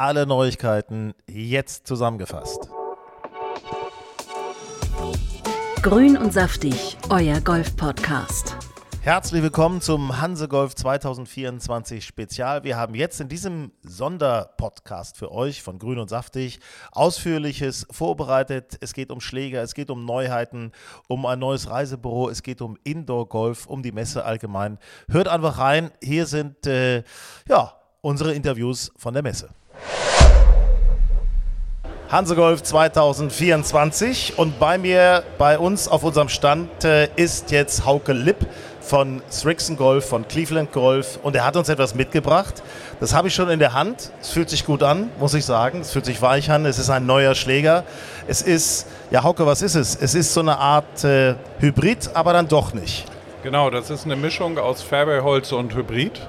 Alle Neuigkeiten jetzt zusammengefasst. Grün und saftig, euer Golf-Podcast. Herzlich willkommen zum Hanse Golf 2024 Spezial. Wir haben jetzt in diesem Sonderpodcast für euch von Grün und Saftig ausführliches vorbereitet. Es geht um Schläger, es geht um Neuheiten, um ein neues Reisebüro, es geht um Indoor Golf, um die Messe allgemein. Hört einfach rein. Hier sind äh, ja unsere Interviews von der Messe. Hansegolf 2024 und bei mir, bei uns auf unserem Stand äh, ist jetzt Hauke Lipp von Strixon Golf, von Cleveland Golf und er hat uns etwas mitgebracht. Das habe ich schon in der Hand. Es fühlt sich gut an, muss ich sagen. Es fühlt sich weich an. Es ist ein neuer Schläger. Es ist, ja Hauke, was ist es? Es ist so eine Art äh, Hybrid, aber dann doch nicht. Genau, das ist eine Mischung aus Fairway-Holz und Hybrid.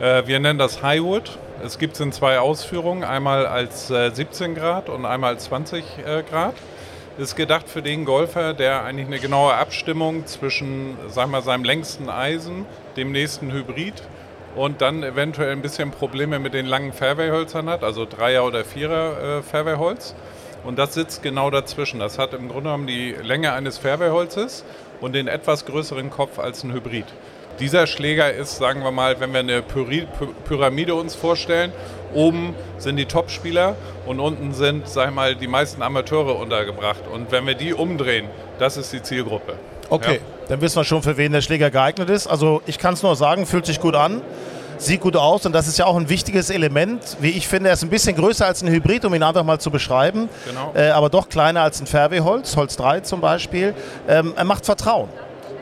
Äh, wir nennen das Highwood. Es gibt es in zwei Ausführungen, einmal als äh, 17 Grad und einmal als 20 äh, Grad. Ist gedacht für den Golfer, der eigentlich eine genaue Abstimmung zwischen sag mal, seinem längsten Eisen, dem nächsten Hybrid und dann eventuell ein bisschen Probleme mit den langen Fairway-Hölzern hat, also Dreier- oder Vierer äh, Fairway-Holz. Und das sitzt genau dazwischen. Das hat im Grunde genommen die Länge eines Fairway-Holzes und den etwas größeren Kopf als ein Hybrid. Dieser Schläger ist, sagen wir mal, wenn wir eine Pyramide uns vorstellen, oben sind die Topspieler und unten sind, sag ich mal, die meisten Amateure untergebracht. Und wenn wir die umdrehen, das ist die Zielgruppe. Okay, ja. dann wissen wir schon, für wen der Schläger geeignet ist. Also ich kann es nur sagen, fühlt sich gut an sieht gut aus und das ist ja auch ein wichtiges Element. Wie ich finde, er ist ein bisschen größer als ein Hybrid, um ihn einfach mal zu beschreiben, genau. äh, aber doch kleiner als ein Fairway-Holz, Holz 3 zum Beispiel. Ähm, er macht Vertrauen.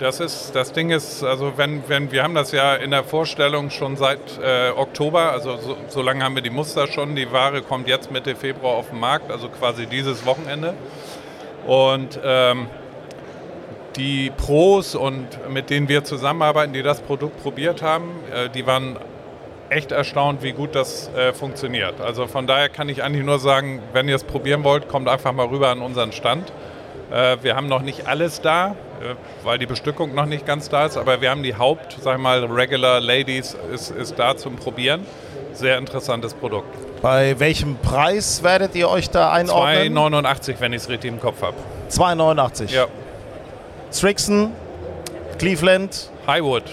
Das ist, das Ding ist, also wenn, wenn wir haben das ja in der Vorstellung schon seit äh, Oktober, also so, so, lange haben wir die Muster schon. Die Ware kommt jetzt Mitte Februar auf den Markt, also quasi dieses Wochenende. Und ähm, die Pros und mit denen wir zusammenarbeiten, die das Produkt probiert haben, äh, die waren echt erstaunt, wie gut das äh, funktioniert. Also von daher kann ich eigentlich nur sagen, wenn ihr es probieren wollt, kommt einfach mal rüber an unseren Stand. Äh, wir haben noch nicht alles da, äh, weil die Bestückung noch nicht ganz da ist, aber wir haben die Haupt, sag ich mal, Regular Ladies ist, ist da zum Probieren. Sehr interessantes Produkt. Bei welchem Preis werdet ihr euch da einordnen? 2,89, wenn ich es richtig im Kopf habe. 2,89? Ja. Strixon, Cleveland. Highwood.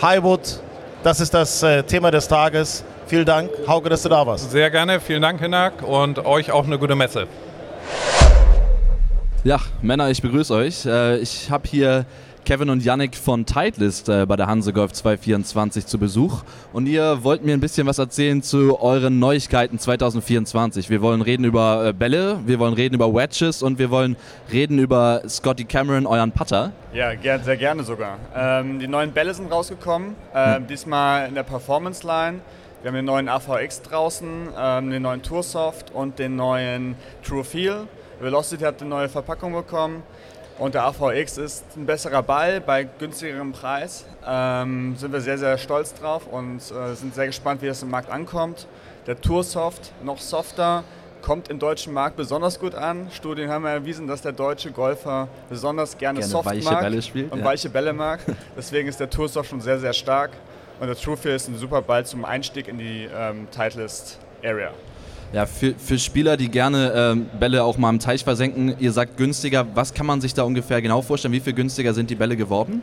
Highwood, das ist das äh, Thema des Tages. Vielen Dank, Hauke, dass du da warst. Sehr gerne, vielen Dank, Hinak, und euch auch eine gute Messe. Ja, Männer, ich begrüße euch. Äh, ich habe hier Kevin und Yannick von Titleist äh, bei der Hanse Golf 224 zu Besuch und ihr wollt mir ein bisschen was erzählen zu euren Neuigkeiten 2024. Wir wollen reden über äh, Bälle, wir wollen reden über Wedges und wir wollen reden über Scotty Cameron, euren Putter. Ja, sehr gerne sogar. Ähm, die neuen Bälle sind rausgekommen, ähm, hm. diesmal in der Performance Line. Wir haben den neuen AVX draußen, ähm, den neuen Toursoft und den neuen True Feel. Velocity hat eine neue Verpackung bekommen und der AVX ist ein besserer Ball bei günstigerem Preis. Ähm, sind wir sehr, sehr stolz drauf und äh, sind sehr gespannt, wie das im Markt ankommt. Der Toursoft noch softer, kommt im deutschen Markt besonders gut an. Studien haben erwiesen, dass der deutsche Golfer besonders gerne, gerne soft weiche mag Bälle spielt, und ja. weiche Bälle mag. Deswegen ist der Toursoft schon sehr, sehr stark. Und der Truefield ist ein super Ball zum Einstieg in die ähm, Titleist Area. Ja, für, für Spieler, die gerne ähm, Bälle auch mal im Teich versenken, ihr sagt günstiger, was kann man sich da ungefähr genau vorstellen? Wie viel günstiger sind die Bälle geworden?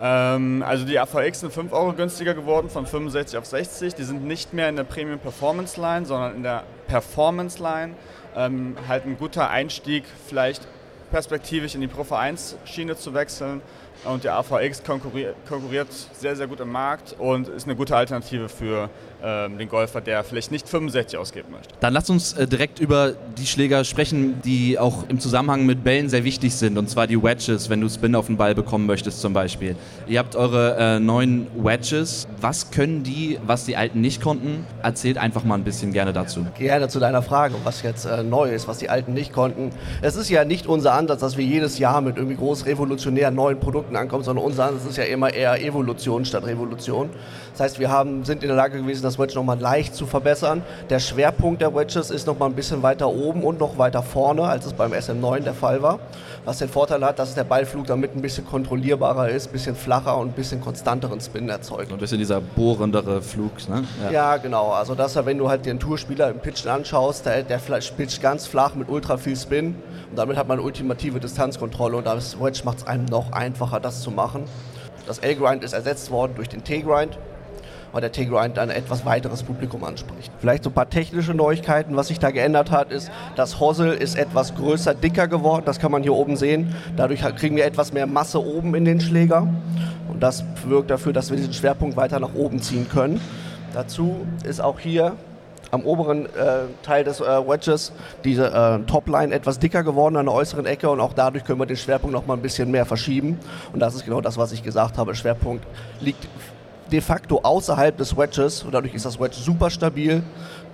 Ähm, also die AVX sind 5 Euro günstiger geworden, von 65 auf 60. Die sind nicht mehr in der Premium Performance Line, sondern in der Performance Line. Ähm, halt ein guter Einstieg, vielleicht perspektivisch in die Pro 1 Schiene zu wechseln. und der AVX konkurriert, konkurriert sehr, sehr gut im Markt und ist eine gute Alternative für den Golfer, der vielleicht nicht 65 ausgeben möchte. Dann lasst uns äh, direkt über die Schläger sprechen, die auch im Zusammenhang mit Bällen sehr wichtig sind, und zwar die Wedges, wenn du Spin auf den Ball bekommen möchtest zum Beispiel. Ihr habt eure äh, neuen Wedges. Was können die, was die alten nicht konnten? Erzählt einfach mal ein bisschen gerne dazu. Gerne zu deiner Frage, was jetzt äh, neu ist, was die alten nicht konnten. Es ist ja nicht unser Ansatz, dass wir jedes Jahr mit irgendwie groß revolutionären neuen Produkten ankommen, sondern unser Ansatz ist ja immer eher Evolution statt Revolution. Das heißt, wir haben, sind in der Lage gewesen, das Wedge nochmal leicht zu verbessern. Der Schwerpunkt der Wedges ist nochmal ein bisschen weiter oben und noch weiter vorne, als es beim SM9 der Fall war. Was den Vorteil hat, dass der Ballflug damit ein bisschen kontrollierbarer ist, ein bisschen flacher und ein bisschen konstanteren Spin erzeugt. So ein bisschen dieser bohrendere Flug, ne? Ja, ja genau. Also dass er, wenn du halt den Tourspieler im Pitchen anschaust, der, der pitcht ganz flach mit ultra viel Spin und damit hat man ultimative Distanzkontrolle und das Wedge macht es einem noch einfacher, das zu machen. Das L-Grind ist ersetzt worden durch den T-Grind weil der T-Grind ein etwas weiteres Publikum anspricht. Vielleicht so ein paar technische Neuigkeiten. Was sich da geändert hat, ist, das Hozzle ist etwas größer, dicker geworden. Das kann man hier oben sehen. Dadurch kriegen wir etwas mehr Masse oben in den Schläger. Und das wirkt dafür, dass wir diesen Schwerpunkt weiter nach oben ziehen können. Dazu ist auch hier am oberen äh, Teil des äh, Wedges diese äh, Topline etwas dicker geworden an der äußeren Ecke und auch dadurch können wir den Schwerpunkt noch mal ein bisschen mehr verschieben. Und das ist genau das, was ich gesagt habe. Schwerpunkt liegt de facto außerhalb des Wedges und dadurch ist das Wedge super stabil.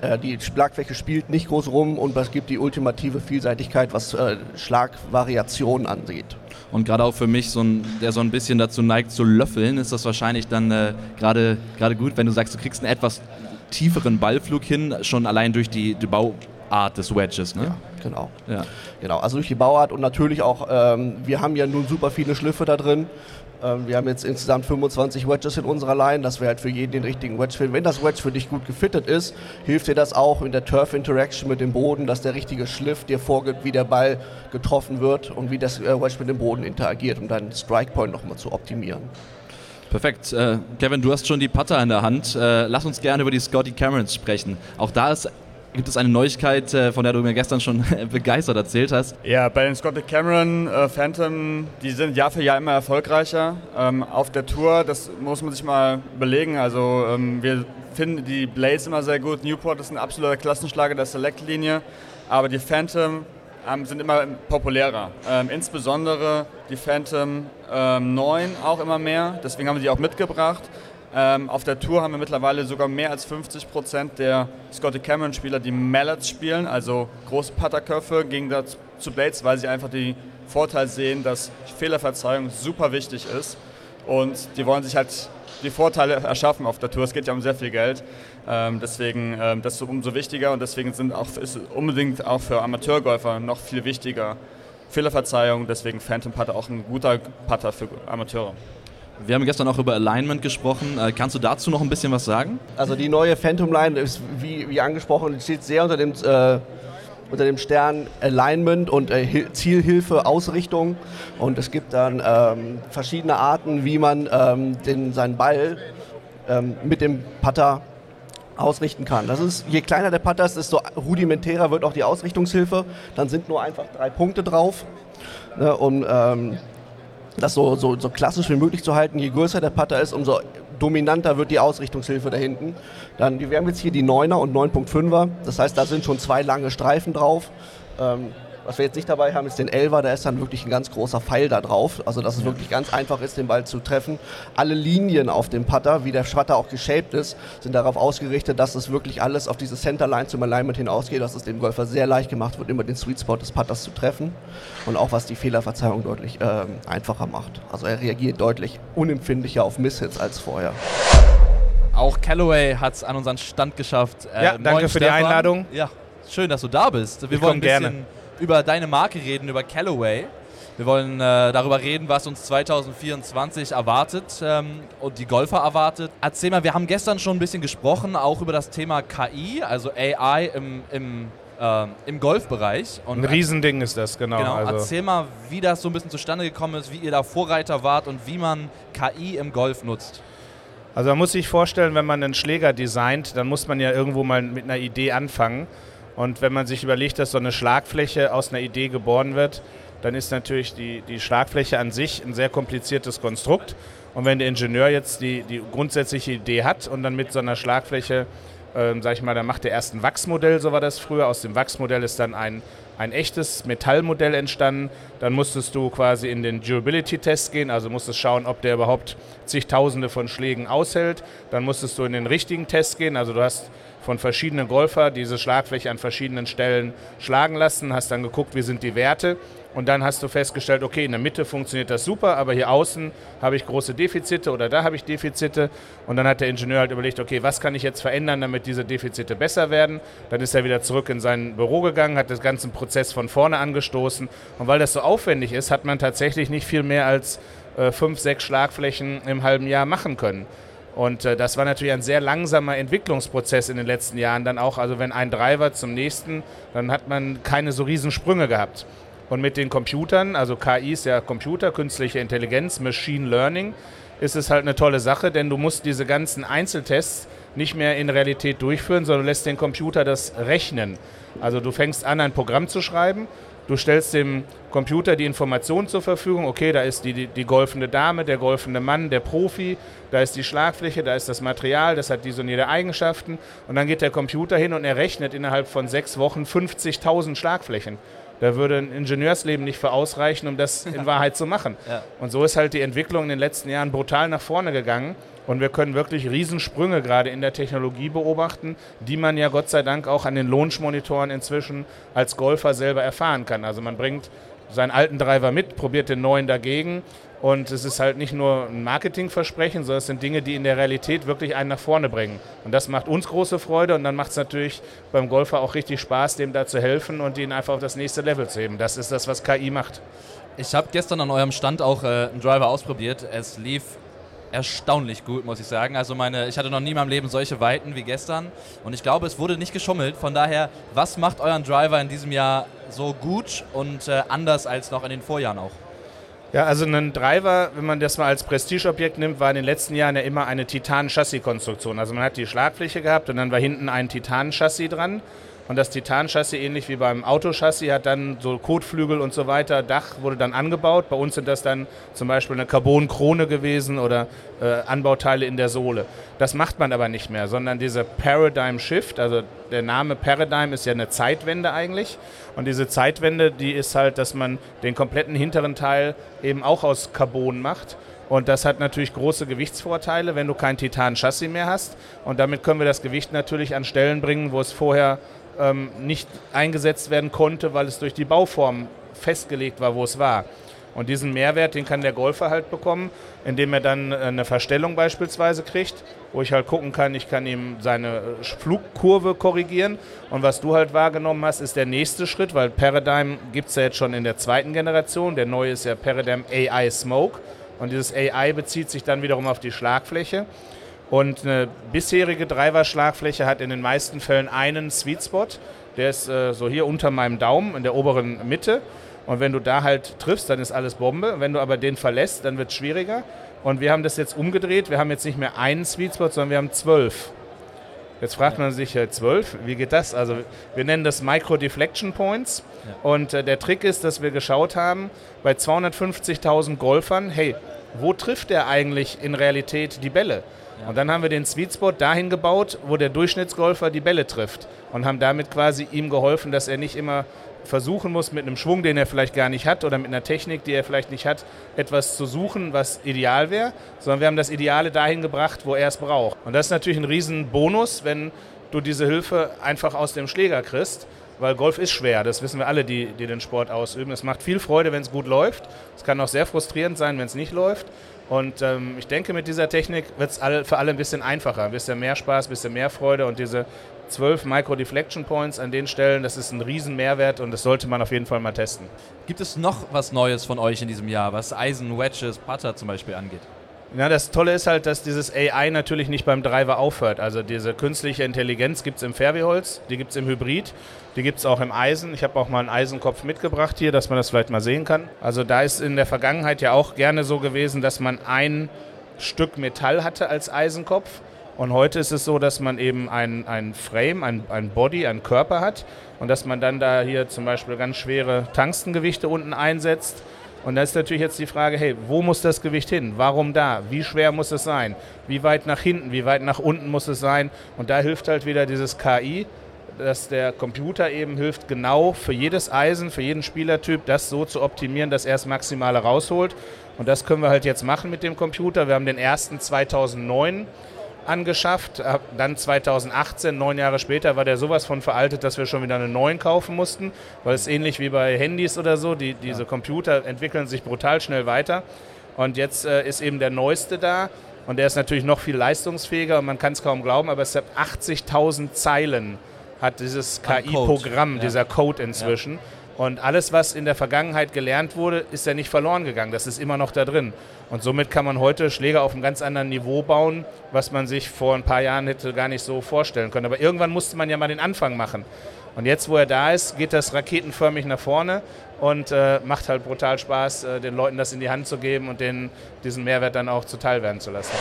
Äh, die Schlagfläche spielt nicht groß rum und es gibt die ultimative Vielseitigkeit, was äh, Schlagvariationen angeht. Und gerade auch für mich, so ein, der so ein bisschen dazu neigt zu löffeln, ist das wahrscheinlich dann äh, gerade gut, wenn du sagst, du kriegst einen etwas tieferen Ballflug hin, schon allein durch die, die Bauart des Wedges. Ne? Ja, genau. Ja. genau. Also durch die Bauart und natürlich auch, ähm, wir haben ja nun super viele Schliffe da drin. Ähm, wir haben jetzt insgesamt 25 Wedges in unserer Line, dass wir halt für jeden den richtigen Wedge finden. Wenn das Wedge für dich gut gefittet ist, hilft dir das auch in der Turf Interaction mit dem Boden, dass der richtige Schliff dir vorgibt, wie der Ball getroffen wird und wie das äh, Wedge mit dem Boden interagiert, um deinen Strike Point nochmal zu optimieren. Perfekt. Äh, Kevin, du hast schon die Putter in der Hand. Äh, lass uns gerne über die Scotty Camerons sprechen. Auch da ist Gibt es eine Neuigkeit, äh, von der du mir gestern schon begeistert erzählt hast? Ja, bei den Scotty Cameron äh, Phantom, die sind Jahr für Jahr immer erfolgreicher. Ähm, auf der Tour, das muss man sich mal überlegen. Also ähm, wir finden die Blades immer sehr gut. Newport ist ein absoluter Klassenschlager der Select-Linie. Aber die Phantom ähm, sind immer populärer. Ähm, insbesondere die Phantom 9 ähm, auch immer mehr. Deswegen haben wir die auch mitgebracht. Ähm, auf der Tour haben wir mittlerweile sogar mehr als 50 Prozent der Scotty Cameron-Spieler, die Mallets spielen, also große Putterköpfe, gegen zu Blades, weil sie einfach den Vorteil sehen, dass Fehlerverzeihung super wichtig ist. Und die wollen sich halt die Vorteile erschaffen auf der Tour. Es geht ja um sehr viel Geld. Ähm, deswegen ähm, das ist umso wichtiger und deswegen sind auch, ist unbedingt auch für Amateurgolfer noch viel wichtiger Fehlerverzeihung. Deswegen Phantom Putter auch ein guter Putter für Amateure. Wir haben gestern auch über Alignment gesprochen. Äh, kannst du dazu noch ein bisschen was sagen? Also die neue Phantom Line ist, wie, wie angesprochen, steht sehr unter dem, äh, unter dem Stern Alignment und äh, Zielhilfe, Ausrichtung. Und es gibt dann ähm, verschiedene Arten, wie man ähm, den, seinen Ball ähm, mit dem Putter ausrichten kann. Das ist, je kleiner der Putter ist, desto rudimentärer wird auch die Ausrichtungshilfe. Dann sind nur einfach drei Punkte drauf. Ne, und ähm, das so, so, so klassisch wie möglich zu halten. Je größer der Putter ist, umso dominanter wird die Ausrichtungshilfe da hinten. Dann, wir haben jetzt hier die 9er und 9.5er. Das heißt, da sind schon zwei lange Streifen drauf. Ähm, was wir jetzt nicht dabei haben, ist den Elver, da ist dann wirklich ein ganz großer Pfeil da drauf. Also dass es wirklich ganz einfach ist, den Ball zu treffen. Alle Linien auf dem Putter, wie der Putter auch geshaped ist, sind darauf ausgerichtet, dass es wirklich alles auf diese Centerline zum Alignment hinausgeht, dass es dem Golfer sehr leicht gemacht wird, immer den Sweet Spot des Putters zu treffen. Und auch was die Fehlerverzeihung deutlich äh, einfacher macht. Also er reagiert deutlich unempfindlicher auf Misshits als vorher. Auch Callaway hat es an unseren Stand geschafft. Äh, ja, danke für Stefan. die Einladung. Ja, schön, dass du da bist. Wir ich wollen ein bisschen gerne über deine Marke reden, über Callaway. Wir wollen äh, darüber reden, was uns 2024 erwartet ähm, und die Golfer erwartet. Erzähl mal, wir haben gestern schon ein bisschen gesprochen, auch über das Thema KI, also AI im, im, äh, im Golfbereich. Und ein Riesending ist das, genau. genau also. Erzähl mal, wie das so ein bisschen zustande gekommen ist, wie ihr da Vorreiter wart und wie man KI im Golf nutzt. Also man muss sich vorstellen, wenn man einen Schläger designt, dann muss man ja irgendwo mal mit einer Idee anfangen. Und wenn man sich überlegt, dass so eine Schlagfläche aus einer Idee geboren wird, dann ist natürlich die, die Schlagfläche an sich ein sehr kompliziertes Konstrukt. Und wenn der Ingenieur jetzt die, die grundsätzliche Idee hat und dann mit so einer Schlagfläche, ähm, sag ich mal, dann macht er erst ein Wachsmodell, so war das früher. Aus dem Wachsmodell ist dann ein, ein echtes Metallmodell entstanden. Dann musstest du quasi in den Durability-Test gehen, also musstest schauen, ob der überhaupt zigtausende von Schlägen aushält. Dann musstest du in den richtigen Test gehen, also du hast von verschiedenen Golfer diese Schlagfläche an verschiedenen Stellen schlagen lassen, hast dann geguckt, wie sind die Werte und dann hast du festgestellt, okay, in der Mitte funktioniert das super, aber hier außen habe ich große Defizite oder da habe ich Defizite und dann hat der Ingenieur halt überlegt, okay, was kann ich jetzt verändern, damit diese Defizite besser werden. Dann ist er wieder zurück in sein Büro gegangen, hat den ganzen Prozess von vorne angestoßen und weil das so aufwendig ist, hat man tatsächlich nicht viel mehr als äh, fünf, sechs Schlagflächen im halben Jahr machen können. Und äh, das war natürlich ein sehr langsamer Entwicklungsprozess in den letzten Jahren dann auch. Also wenn ein Driver zum nächsten, dann hat man keine so riesen Sprünge gehabt. Und mit den Computern, also KI ist ja Computer, künstliche Intelligenz, Machine Learning, ist es halt eine tolle Sache, denn du musst diese ganzen Einzeltests nicht mehr in Realität durchführen, sondern lässt den Computer das rechnen. Also du fängst an, ein Programm zu schreiben Du stellst dem Computer die Information zur Verfügung, okay, da ist die, die, die, golfende Dame, der golfende Mann, der Profi, da ist die Schlagfläche, da ist das Material, das hat diese und jede Eigenschaften. Und dann geht der Computer hin und errechnet innerhalb von sechs Wochen 50.000 Schlagflächen. Da würde ein Ingenieursleben nicht für ausreichen, um das in Wahrheit zu machen. Ja. Und so ist halt die Entwicklung in den letzten Jahren brutal nach vorne gegangen. Und wir können wirklich Riesensprünge gerade in der Technologie beobachten, die man ja Gott sei Dank auch an den Launch-Monitoren inzwischen als Golfer selber erfahren kann. Also man bringt seinen alten Driver mit, probiert den neuen dagegen. Und es ist halt nicht nur ein Marketingversprechen, sondern es sind Dinge, die in der Realität wirklich einen nach vorne bringen. Und das macht uns große Freude und dann macht es natürlich beim Golfer auch richtig Spaß, dem da zu helfen und ihn einfach auf das nächste Level zu heben. Das ist das, was KI macht. Ich habe gestern an eurem Stand auch äh, einen Driver ausprobiert. Es lief erstaunlich gut, muss ich sagen. Also meine, ich hatte noch nie in meinem Leben solche Weiten wie gestern und ich glaube, es wurde nicht geschummelt. Von daher, was macht euren Driver in diesem Jahr so gut und äh, anders als noch in den Vorjahren auch? Ja, also ein Driver, wenn man das mal als Prestigeobjekt nimmt, war in den letzten Jahren ja immer eine Titan-Chassis-Konstruktion. Also man hat die Schlagfläche gehabt und dann war hinten ein Titan-Chassis dran und das Titan-Chassis, ähnlich wie beim Autochassis, hat dann so Kotflügel und so weiter. Dach wurde dann angebaut. Bei uns sind das dann zum Beispiel eine Carbon-Krone gewesen oder äh, Anbauteile in der Sohle. Das macht man aber nicht mehr, sondern diese Paradigm Shift, also der Name Paradigm ist ja eine Zeitwende eigentlich. Und diese Zeitwende, die ist halt, dass man den kompletten hinteren Teil eben auch aus Carbon macht. Und das hat natürlich große Gewichtsvorteile, wenn du kein Titan-Chassis mehr hast. Und damit können wir das Gewicht natürlich an Stellen bringen, wo es vorher ähm, nicht eingesetzt werden konnte, weil es durch die Bauform festgelegt war, wo es war. Und diesen Mehrwert, den kann der Golfer halt bekommen, indem er dann äh, eine Verstellung beispielsweise kriegt, wo ich halt gucken kann, ich kann ihm seine äh, Flugkurve korrigieren. Und was du halt wahrgenommen hast, ist der nächste Schritt, weil Paradigm gibt es ja jetzt schon in der zweiten Generation. Der neue ist ja Paradigm AI Smoke. Und dieses AI bezieht sich dann wiederum auf die Schlagfläche. Und eine bisherige Driver-Schlagfläche hat in den meisten Fällen einen Sweet Spot. Der ist äh, so hier unter meinem Daumen in der oberen Mitte. Und wenn du da halt triffst, dann ist alles Bombe. Wenn du aber den verlässt, dann wird es schwieriger. Und wir haben das jetzt umgedreht. Wir haben jetzt nicht mehr einen Sweet Spot, sondern wir haben zwölf. Jetzt fragt man sich, äh, zwölf, wie geht das? Also wir nennen das Micro Deflection Points. Ja. Und äh, der Trick ist, dass wir geschaut haben, bei 250.000 Golfern, hey, wo trifft er eigentlich in Realität die Bälle? Und dann haben wir den Sweet Spot dahin gebaut, wo der Durchschnittsgolfer die Bälle trifft. Und haben damit quasi ihm geholfen, dass er nicht immer versuchen muss, mit einem Schwung, den er vielleicht gar nicht hat, oder mit einer Technik, die er vielleicht nicht hat, etwas zu suchen, was ideal wäre, sondern wir haben das Ideale dahin gebracht, wo er es braucht. Und das ist natürlich ein Riesenbonus, wenn du diese Hilfe einfach aus dem Schläger kriegst, weil Golf ist schwer, das wissen wir alle, die, die den Sport ausüben. Es macht viel Freude, wenn es gut läuft. Es kann auch sehr frustrierend sein, wenn es nicht läuft. Und ähm, ich denke, mit dieser Technik wird es alle, für alle ein bisschen einfacher, ein bisschen mehr Spaß, ein bisschen mehr Freude und diese zwölf Micro-Deflection Points an den Stellen, das ist ein riesen Mehrwert und das sollte man auf jeden Fall mal testen. Gibt es noch was Neues von euch in diesem Jahr, was Eisen, Wedges, Putter zum Beispiel angeht? Ja, das Tolle ist halt, dass dieses AI natürlich nicht beim Driver aufhört. Also diese künstliche Intelligenz gibt es im Fairway-Holz, die gibt es im Hybrid, die gibt es auch im Eisen. Ich habe auch mal einen Eisenkopf mitgebracht hier, dass man das vielleicht mal sehen kann. Also da ist in der Vergangenheit ja auch gerne so gewesen, dass man ein Stück Metall hatte als Eisenkopf Und heute ist es so, dass man eben ein, ein Frame, ein, ein Body, einen Körper hat und dass man dann da hier zum Beispiel ganz schwere Tangstengewichte unten einsetzt. Und da ist natürlich jetzt die Frage, hey, wo muss das Gewicht hin? Warum da? Wie schwer muss es sein? Wie weit nach hinten? Wie weit nach unten muss es sein? Und da hilft halt wieder dieses KI, dass der Computer eben hilft, genau für jedes Eisen, für jeden Spielertyp das so zu optimieren, dass er das Maximale rausholt. Und das können wir halt jetzt machen mit dem Computer. Wir haben den ersten 2009 angeschafft. Dann 2018, neun Jahre später, war der sowas von veraltet, dass wir schon wieder einen neuen kaufen mussten, weil es ähnlich wie bei Handys oder so, die, diese Computer entwickeln sich brutal schnell weiter. Und jetzt äh, ist eben der neueste da und der ist natürlich noch viel leistungsfähiger und man kann es kaum glauben, aber es hat 80.000 Zeilen hat dieses KI-Programm, ja. dieser Code inzwischen. Ja. Und alles, was in der Vergangenheit gelernt wurde, ist ja nicht verloren gegangen. Das ist immer noch da drin. Und somit kann man heute Schläger auf einem ganz anderen Niveau bauen, was man sich vor ein paar Jahren hätte gar nicht so vorstellen können. Aber irgendwann musste man ja mal den Anfang machen. Und jetzt, wo er da ist, geht das raketenförmig nach vorne und äh, macht halt brutal Spaß, äh, den Leuten das in die Hand zu geben und denen diesen Mehrwert dann auch zuteil werden zu lassen.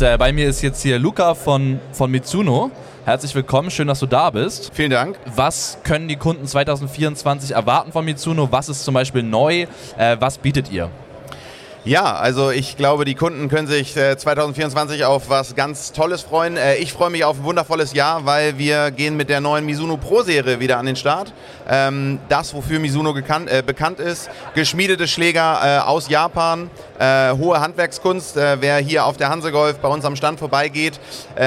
Äh, bei mir ist jetzt hier Luca von, von Mitsuno. Herzlich willkommen, schön, dass du da bist. Vielen Dank. Was können die Kunden 2024 erwarten von Mitsuno? Was ist zum Beispiel neu? Äh, was bietet ihr? Ja, also ich glaube, die Kunden können sich äh, 2024 auf was ganz Tolles freuen. Äh, ich freue mich auf ein wundervolles Jahr, weil wir gehen mit der neuen Mizuno Pro-Serie wieder an den Start. Ähm, das, wofür gekannt, äh, bekannt ist, geschmiedete Schläger äh, aus Japan, äh, hohe Handwerkskunst. Äh, wer hier auf der Hansegolf bei uns am Stand vorbeigeht,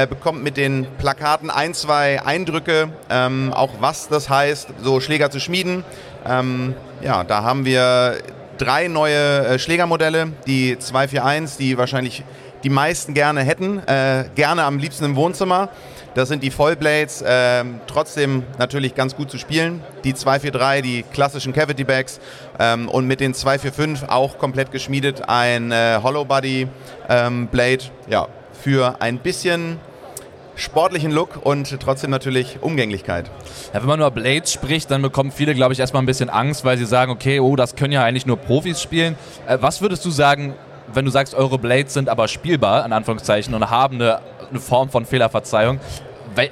bekommt mit den Plakaten ein, zwei Eindrücke, ähm, auch was das heißt, so Schläger zu schmieden. Ähm, ja, da haben wir drei neue äh, Schlägermodelle, die 241, die wahrscheinlich die meisten gerne hätten, äh, gerne am liebsten im Wohnzimmer. Das sind die Vollblades, äh, trotzdem natürlich ganz gut zu spielen. Die 243, die klassischen Cavity Bags ähm, und mit den 245 auch komplett geschmiedet ein äh, Hollow Body ähm, Blade. Ja, für ein bisschen sportlichen Look und trotzdem natürlich Umgänglichkeit. Ja, wenn man über Blades spricht, dann bekommen viele, glaube ich, erstmal ein bisschen Angst, weil sie sagen, okay, oh, das können ja eigentlich nur Profis spielen. Äh, was würdest du sagen, wenn du sagst, eure Blades sind aber spielbar, in Anführungszeichen, und haben eine, eine Form von Fehlerverzeihung?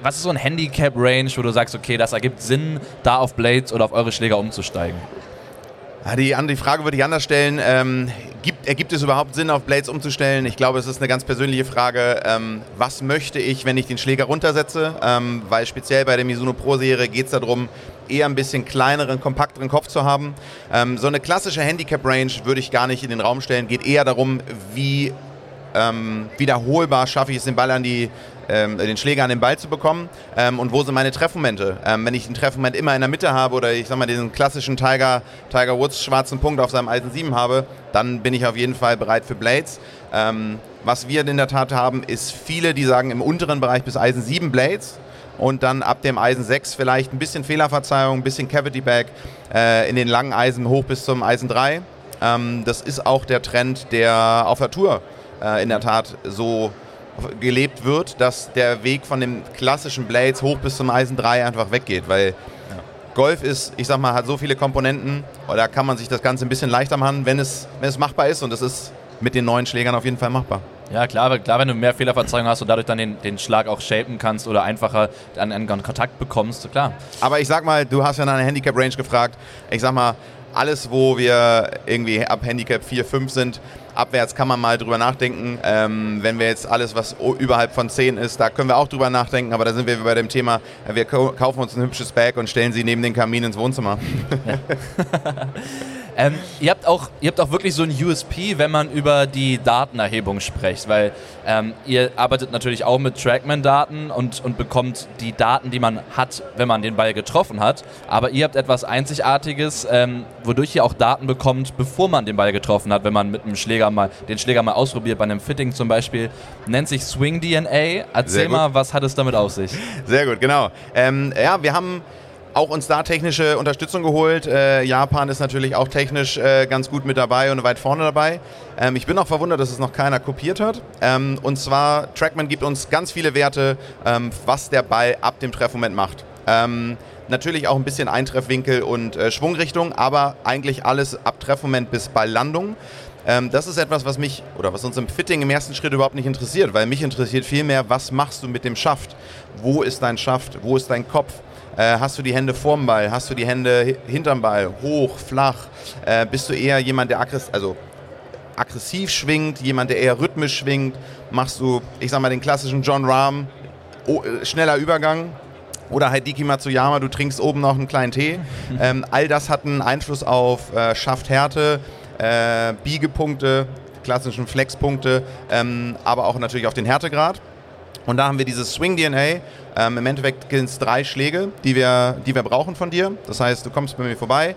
Was ist so ein Handicap-Range, wo du sagst, okay, das ergibt Sinn, da auf Blades oder auf eure Schläger umzusteigen? Die, die Frage würde ich anders stellen. Ähm, ergibt es überhaupt Sinn, auf Blades umzustellen? Ich glaube, es ist eine ganz persönliche Frage. Ähm, was möchte ich, wenn ich den Schläger runtersetze? Ähm, weil speziell bei der Mizuno Pro-Serie geht es darum, eher ein bisschen kleineren, kompakteren Kopf zu haben. Ähm, so eine klassische Handicap-Range würde ich gar nicht in den Raum stellen. Geht eher darum, wie ähm, wiederholbar schaffe ich es, den Ball an die, ähm, den Schläger an den Ball zu bekommen ähm, und wo sind meine Treffmomente. Ähm, wenn ich den Treffmoment immer in der Mitte habe oder ich sag mal diesen klassischen Tiger, Tiger Woods schwarzen Punkt auf seinem Eisen 7 habe, dann bin ich auf jeden Fall bereit für Blades. Ähm, was wir in der Tat haben, ist viele, die sagen im unteren Bereich bis Eisen 7 Blades und dann ab dem Eisen 6 vielleicht ein bisschen Fehlerverzeihung, ein bisschen Cavity Back, äh, in den langen Eisen hoch bis zum Eisen 3. Ähm, das ist auch der Trend, der auf der Tour äh, in der Tat so gelebt wird, dass der Weg von den klassischen Blades hoch bis zum Eisen 3 einfach weggeht, weil Golf ist, ich sag mal, hat so viele Komponenten, da kann man sich das Ganze ein bisschen leichter machen, wenn es, wenn es machbar ist und das ist mit den neuen Schlägern auf jeden Fall machbar. Ja, klar, klar, wenn du mehr Fehlerverzeihung hast und dadurch dann den, den Schlag auch shapen kannst oder einfacher an, an Kontakt bekommst, klar. Aber ich sag mal, du hast ja nach einer Handicap-Range gefragt. Ich sag mal, alles, wo wir irgendwie ab Handicap 4, 5 sind, abwärts kann man mal drüber nachdenken. Ähm, wenn wir jetzt alles, was überhalb von 10 ist, da können wir auch drüber nachdenken, aber da sind wir bei dem Thema, wir kaufen uns ein hübsches Bag und stellen sie neben den Kamin ins Wohnzimmer. Ja. Ähm, ihr, habt auch, ihr habt auch wirklich so ein USP, wenn man über die Datenerhebung spricht, weil ähm, ihr arbeitet natürlich auch mit Trackman-Daten und, und bekommt die Daten, die man hat, wenn man den Ball getroffen hat. Aber ihr habt etwas Einzigartiges, ähm, wodurch ihr auch Daten bekommt, bevor man den Ball getroffen hat, wenn man mit dem Schläger mal den Schläger mal ausprobiert, bei einem Fitting zum Beispiel. Nennt sich Swing DNA. Erzähl mal, was hat es damit auf sich? Sehr gut, genau. Ähm, ja, wir haben auch uns da technische Unterstützung geholt. Äh, Japan ist natürlich auch technisch äh, ganz gut mit dabei und weit vorne dabei. Ähm, ich bin auch verwundert, dass es noch keiner kopiert hat. Ähm, und zwar, Trackman gibt uns ganz viele Werte, ähm, was der Ball ab dem Treffmoment macht. Ähm, natürlich auch ein bisschen Eintreffwinkel und äh, Schwungrichtung, aber eigentlich alles ab Treffmoment bis Balllandung. Ähm, das ist etwas, was mich oder was uns im Fitting im ersten Schritt überhaupt nicht interessiert, weil mich interessiert vielmehr, was machst du mit dem Schaft? Wo ist dein Schaft? Wo ist dein Kopf? Äh, hast du die Hände vorm Ball? Hast du die Hände hinterm Ball? Hoch, flach? Äh, bist du eher jemand, der aggressiv, also aggressiv schwingt, jemand, der eher rhythmisch schwingt? Machst du, ich sag mal, den klassischen John Rahm, oh, schneller Übergang? Oder Heidiki Matsuyama, du trinkst oben noch einen kleinen Tee. Ähm, all das hat einen Einfluss auf äh, Schafthärte, äh, Biegepunkte, klassischen Flexpunkte, ähm, aber auch natürlich auf den Härtegrad. Und da haben wir dieses Swing DNA. Ähm, Im Endeffekt sind es drei Schläge, die wir, die wir brauchen von dir. Das heißt, du kommst bei mir vorbei,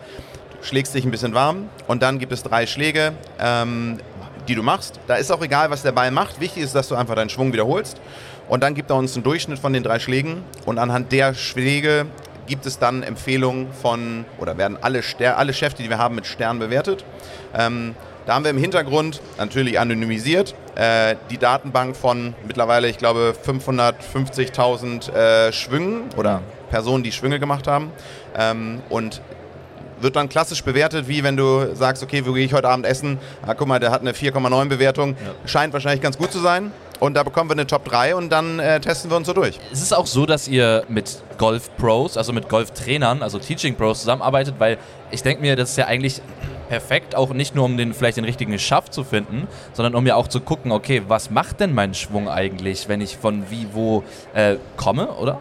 schlägst dich ein bisschen warm und dann gibt es drei Schläge, ähm, die du machst. Da ist auch egal, was der Ball macht. Wichtig ist, dass du einfach deinen Schwung wiederholst. Und dann gibt er uns einen Durchschnitt von den drei Schlägen. Und anhand der Schläge gibt es dann Empfehlungen von, oder werden alle, Ster alle Schäfte, die wir haben, mit Sternen bewertet. Ähm, da haben wir im Hintergrund natürlich anonymisiert äh, die Datenbank von mittlerweile, ich glaube, 550.000 äh, Schwüngen oder Personen, die Schwünge gemacht haben. Ähm, und wird dann klassisch bewertet, wie wenn du sagst, okay, wo gehe ich heute Abend essen? Ah, guck mal, der hat eine 4,9 Bewertung. Ja. Scheint wahrscheinlich ganz gut zu sein. Und da bekommen wir eine Top 3 und dann äh, testen wir uns so durch. Es ist auch so, dass ihr mit Golf-Pros, also mit Golftrainern, also Teaching-Pros zusammenarbeitet, weil ich denke mir, das ist ja eigentlich perfekt, auch nicht nur um den vielleicht den richtigen Schaft zu finden, sondern um ja auch zu gucken, okay, was macht denn mein Schwung eigentlich, wenn ich von wie wo äh, komme, oder?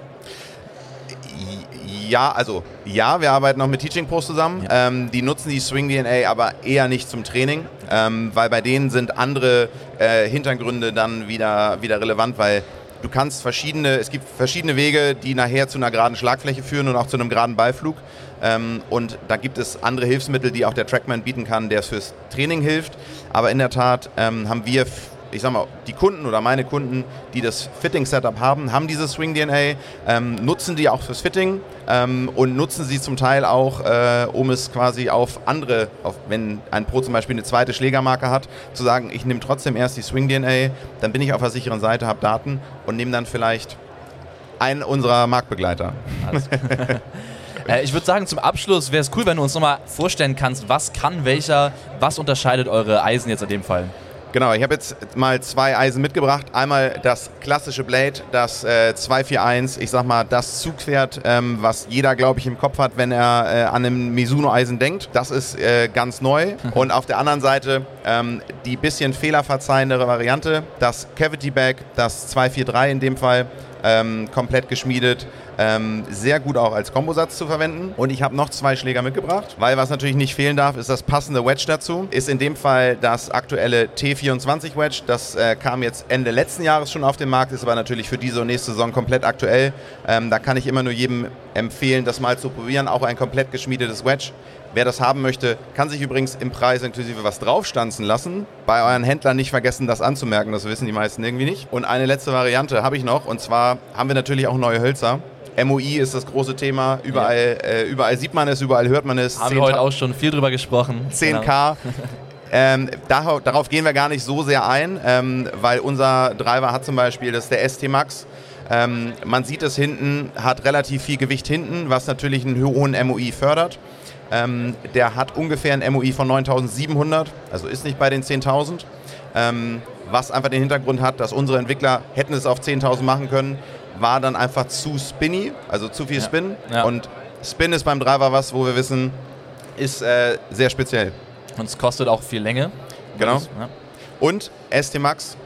Ja, also ja, wir arbeiten auch mit Teaching Pros zusammen. Ja. Ähm, die nutzen die Swing DNA aber eher nicht zum Training, ähm, weil bei denen sind andere äh, Hintergründe dann wieder, wieder relevant, weil du kannst verschiedene, es gibt verschiedene Wege, die nachher zu einer geraden Schlagfläche führen und auch zu einem geraden Ballflug. Ähm, und da gibt es andere Hilfsmittel, die auch der Trackman bieten kann, der fürs Training hilft. Aber in der Tat ähm, haben wir ich sag mal, die Kunden oder meine Kunden, die das Fitting-Setup haben, haben diese Swing-DNA, ähm, nutzen die auch fürs Fitting ähm, und nutzen sie zum Teil auch, äh, um es quasi auf andere, auf, wenn ein Pro zum Beispiel eine zweite Schlägermarke hat, zu sagen, ich nehme trotzdem erst die Swing-DNA, dann bin ich auf der sicheren Seite, habe Daten und nehme dann vielleicht einen unserer Marktbegleiter. Äh, ich würde sagen, zum Abschluss wäre es cool, wenn du uns nochmal vorstellen kannst, was kann welcher, was unterscheidet eure Eisen jetzt in dem Fall? Genau, ich habe jetzt mal zwei Eisen mitgebracht. Einmal das klassische Blade, das äh, 241, ich sag mal das Zugpferd, ähm, was jeder, glaube ich, im Kopf hat, wenn er äh, an einem Mizuno-Eisen denkt. Das ist äh, ganz neu. Und auf der anderen Seite ähm, die bisschen fehlerverzeihendere Variante, das Cavity Bag, das 243 in dem Fall, ähm, komplett geschmiedet ähm, sehr gut auch als Kombosatz zu verwenden. Und ich habe noch zwei Schläger mitgebracht, weil was natürlich nicht fehlen darf, ist das passende Wedge dazu. Ist in dem Fall das aktuelle T24 Wedge. Das äh, kam jetzt Ende letzten Jahres schon auf den Markt, ist aber natürlich für diese und nächste Saison komplett aktuell. Ähm, da kann ich immer nur jedem empfehlen, das mal zu probieren. Auch ein komplett geschmiedetes Wedge. Wer das haben möchte, kann sich übrigens im Preis inklusive was draufstanzen lassen. Bei euren Händlern nicht vergessen, das anzumerken, das wissen die meisten irgendwie nicht. Und eine letzte Variante habe ich noch, und zwar haben wir natürlich auch neue Hölzer. MOI ist das große Thema. Überall, ja. äh, überall sieht man es, überall hört man es. Haben wir heute auch schon viel drüber gesprochen. 10K. Genau. Ähm, darauf, darauf, gehen wir gar nicht so sehr ein, ähm, weil unser Driver hat zum Beispiel, das ist der ST Max. Ähm, man sieht es hinten, hat relativ viel Gewicht hinten, was natürlich einen hohen MOI fördert. Ähm, der hat ungefähr ein MOI von 9700, also ist nicht bei den 10.000. Ähm, was einfach den Hintergrund hat, dass unsere Entwickler hätten es auf 10.000 machen können, war dann einfach zu spinny, also zu viel Spin. Ja. Und Spin ist beim Driver was, wo wir wissen, ist äh, sehr speziell. Und es kostet auch viel Länge. Genau. Ja. Und ST Max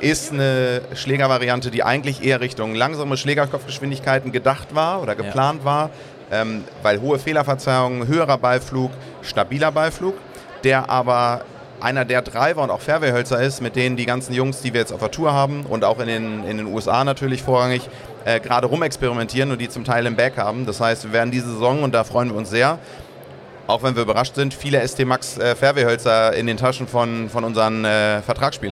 ist eine Schlägervariante, die eigentlich eher Richtung langsame Schlägerkopfgeschwindigkeiten gedacht war oder geplant ja. war, ähm, weil hohe Fehlerverzeihung, höherer Ballflug, stabiler Ballflug, der aber einer der Driver und auch Fairwayhölzer ist, mit denen die ganzen Jungs, die wir jetzt auf der Tour haben und auch in den, in den USA natürlich vorrangig, äh, gerade rumexperimentieren und die zum Teil im Back haben. Das heißt, wir werden diese Saison, und da freuen wir uns sehr, auch wenn wir überrascht sind, viele ST Max äh, Fairwayhölzer in den Taschen von, von unseren äh, Vertragsspielern.